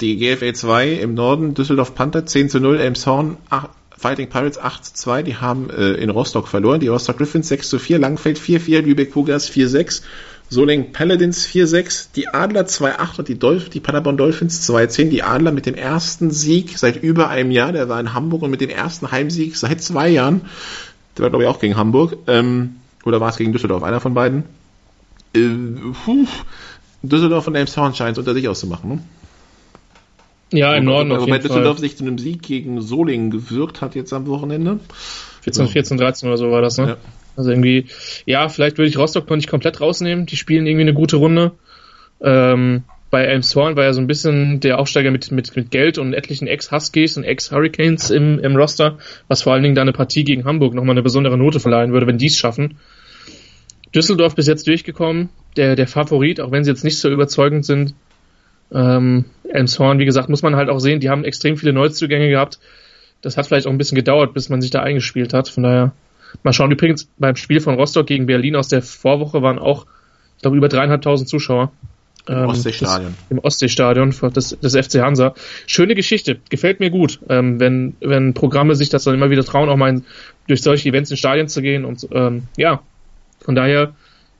die GFA 2 im Norden, Düsseldorf Panther 10 zu 0, Elmshorn 8, Fighting Pirates 8 zu 2, die haben äh, in Rostock verloren, die Rostock Griffins 6 zu 4, Langfeld 4 4, Lübeck Cougars 4 6, Solingen Paladins 4 6, die Adler 2 8 und die, Dolph die Paderborn Dolphins 2 10, die Adler mit dem ersten Sieg seit über einem Jahr, der war in Hamburg und mit dem ersten Heimsieg seit zwei Jahren, der war glaube ich auch gegen Hamburg, ähm, oder war es gegen Düsseldorf, einer von beiden. Äh, puh, Düsseldorf und Elmshorn scheint es unter sich auszumachen, ne? Ja, im Norden auf jeden Düsseldorf sich zu einem Sieg gegen Solingen gewirkt hat jetzt am Wochenende. 14, 14, 13 oder so war das, ne? Ja. Also irgendwie, ja, vielleicht würde ich Rostock noch nicht komplett rausnehmen. Die spielen irgendwie eine gute Runde. Ähm, bei Elmshorn war ja so ein bisschen der Aufsteiger mit, mit, mit Geld und etlichen Ex-Huskies und Ex-Hurricanes im, im Roster, was vor allen Dingen da eine Partie gegen Hamburg nochmal eine besondere Note verleihen würde, wenn die es schaffen. Düsseldorf bis jetzt durchgekommen, der, der Favorit, auch wenn sie jetzt nicht so überzeugend sind. Ähm, Elmshorn, wie gesagt, muss man halt auch sehen, die haben extrem viele Neuzugänge gehabt. Das hat vielleicht auch ein bisschen gedauert, bis man sich da eingespielt hat. Von daher, mal schauen. Übrigens, beim Spiel von Rostock gegen Berlin aus der Vorwoche waren auch, ich glaube, über dreieinhalbtausend Zuschauer. Im ähm, Ostseestadion. Im Ostseestadion des, des FC Hansa. Schöne Geschichte, gefällt mir gut, ähm, wenn, wenn Programme sich das dann immer wieder trauen, auch mal in, durch solche Events in Stadien zu gehen. Und ähm, ja, von daher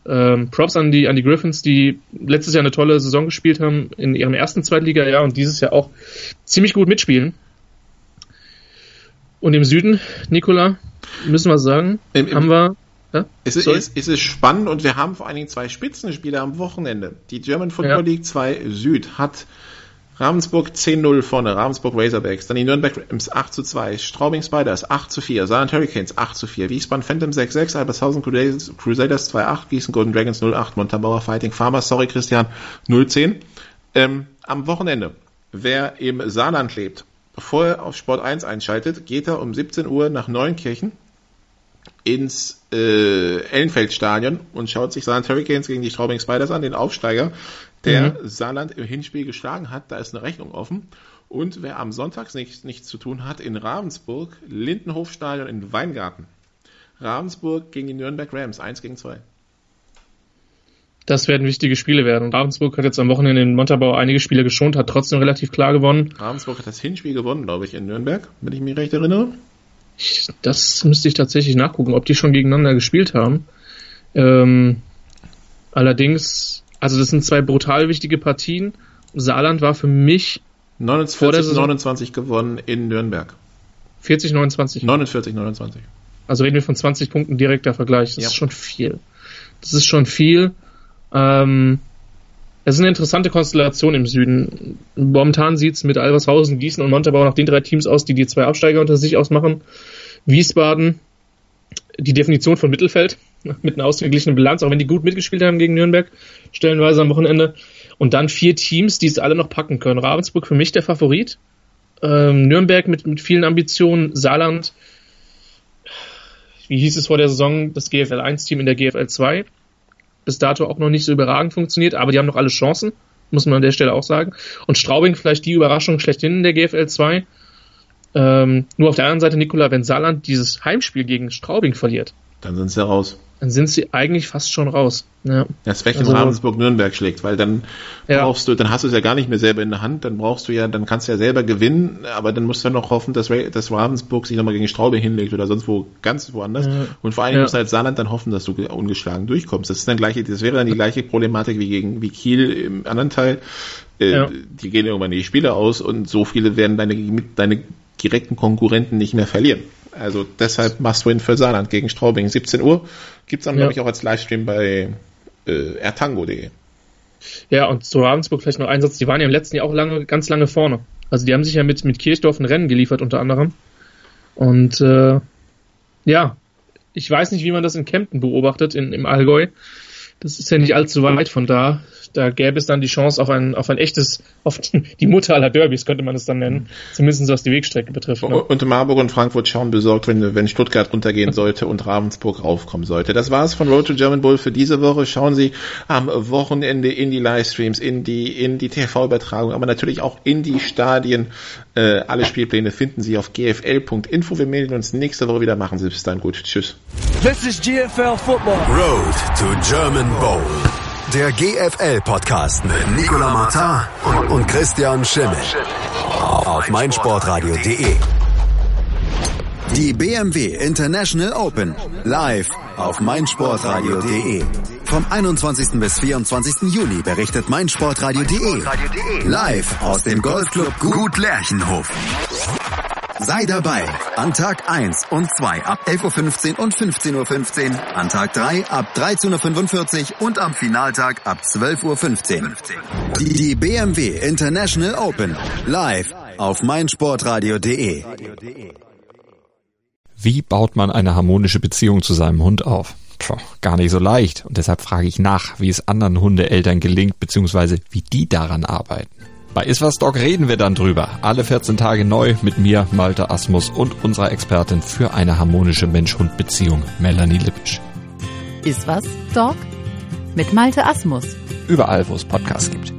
ähm, Props an die, an die Griffins, die letztes Jahr eine tolle Saison gespielt haben in ihrem ersten Zweitliga-Jahr und dieses Jahr auch ziemlich gut mitspielen. Und im Süden, Nikola, müssen wir sagen, Im, haben wir. Ja? Es, ist, es, es ist spannend und wir haben vor allen Dingen zwei Spitzenspiele am Wochenende. Die German Football ja. League 2 Süd hat Ravensburg 10-0 vorne, Ravensburg Razorbacks, dann die Nürnberg Rams 8 zu 2, Straubing Spiders 8 zu 4, Saarland Hurricanes 8 zu 4, Wiesbaden Phantom 6-6, Albershausen Crusaders, Crusaders 2-8, Gießen Golden Dragons 0-8, Montabaur Fighting Farmers, sorry Christian, 0-10. Ähm, am Wochenende, wer im Saarland lebt, bevor er auf Sport 1 einschaltet, geht er um 17 Uhr nach Neunkirchen ins äh, Ellenfeldstadion und schaut sich Saarland Hurricanes gegen die Straubing Spiders an, den Aufsteiger der mhm. Saarland im Hinspiel geschlagen hat. Da ist eine Rechnung offen. Und wer am Sonntag nichts, nichts zu tun hat, in Ravensburg, Lindenhofstadion in Weingarten. Ravensburg gegen die Nürnberg Rams, 1 gegen 2. Das werden wichtige Spiele werden. Ravensburg hat jetzt am Wochenende in Montabaur einige Spiele geschont, hat trotzdem relativ klar gewonnen. Ravensburg hat das Hinspiel gewonnen, glaube ich, in Nürnberg, wenn ich mich recht erinnere. Das müsste ich tatsächlich nachgucken, ob die schon gegeneinander gespielt haben. Ähm, allerdings, also das sind zwei brutal wichtige Partien. Saarland war für mich 49, 29 gewonnen in Nürnberg. 40, 29. 49, 29. Also reden wir von 20 Punkten direkter Vergleich. Das ja. ist schon viel. Das ist schon viel. Ähm, es ist eine interessante Konstellation im Süden. Momentan sieht es mit Alvershausen, Gießen und Montabaur nach den drei Teams aus, die die zwei Absteiger unter sich ausmachen. Wiesbaden, die Definition von Mittelfeld, mit einer ausgeglichenen Bilanz, auch wenn die gut mitgespielt haben gegen Nürnberg, stellenweise am Wochenende. Und dann vier Teams, die es alle noch packen können. Ravensburg für mich der Favorit. Ähm, Nürnberg mit, mit vielen Ambitionen, Saarland, wie hieß es vor der Saison, das GFL 1-Team in der GFL 2 bis dato auch noch nicht so überragend funktioniert, aber die haben noch alle Chancen, muss man an der Stelle auch sagen. Und Straubing vielleicht die Überraschung schlechthin in der GFL 2. Ähm, nur auf der anderen Seite, Nikola, wenn Saarland dieses Heimspiel gegen Straubing verliert, dann sind sie raus dann sind sie eigentlich fast schon raus. Ja. Das weg also, Ravensburg-Nürnberg schlägt, weil dann ja. brauchst du, dann hast du es ja gar nicht mehr selber in der Hand, dann brauchst du ja, dann kannst du ja selber gewinnen, aber dann musst du ja noch hoffen, dass, dass Ravensburg sich nochmal gegen Straubing hinlegt oder sonst wo, ganz woanders. Ja. Und vor allem ja. musst du als Saarland dann hoffen, dass du ungeschlagen durchkommst. Das ist dann gleiche, das wäre dann die gleiche Problematik wie gegen, wie Kiel im anderen Teil. Äh. Die gehen irgendwann die Spiele aus und so viele werden deine, deine direkten Konkurrenten nicht mehr verlieren. Also deshalb Must-Win für Saarland gegen Straubing. 17 Uhr gibt's dann, ja. glaube ich, auch als Livestream bei äh, ertango.de. Ja, und zu Ravensburg vielleicht noch ein Satz. Die waren ja im letzten Jahr auch lange, ganz lange vorne. Also die haben sich ja mit, mit Kirchdorf ein Rennen geliefert unter anderem. Und äh, ja, ich weiß nicht, wie man das in Kempten beobachtet, in, im Allgäu. Das ist ja nicht allzu weit von da da gäbe es dann die Chance auf ein, auf ein echtes, auf die Mutter aller Derbys, könnte man es dann nennen. Zumindest was die Wegstrecke betrifft. Ne? Und Marburg und Frankfurt schauen besorgt, wenn, wenn Stuttgart runtergehen sollte und Ravensburg raufkommen sollte. Das war's von Road to German Bull für diese Woche. Schauen Sie am Wochenende in die Livestreams, in die, in die TV-Übertragung, aber natürlich auch in die Stadien. Äh, alle Spielpläne finden Sie auf gfl.info. Wir melden uns nächste Woche wieder. Machen Sie bis dann gut. Tschüss. This is GFL Football. Road to German Bowl. Der GFL-Podcast mit Nicola Martin und, und Christian Schimmel. Auf meinsportradio.de. Die BMW International Open. Live auf meinsportradio.de. Vom 21. bis 24. Juli berichtet meinsportradio.de. Live aus dem Golfclub Gut Lerchenhof. Sei dabei an Tag 1 und 2 ab 11.15 Uhr und 15.15 Uhr, an Tag 3 ab 13.45 Uhr und am Finaltag ab 12.15 Uhr. Die BMW International Open live auf meinsportradio.de. Wie baut man eine harmonische Beziehung zu seinem Hund auf? Puh, gar nicht so leicht. Und deshalb frage ich nach, wie es anderen Hundeeltern gelingt, beziehungsweise wie die daran arbeiten. Bei Iswas Dog reden wir dann drüber. Alle 14 Tage neu mit mir, Malte Asmus und unserer Expertin für eine harmonische Mensch-Hund-Beziehung, Melanie Lippisch. Iswas Dog mit Malte Asmus. Überall, wo es Podcasts gibt.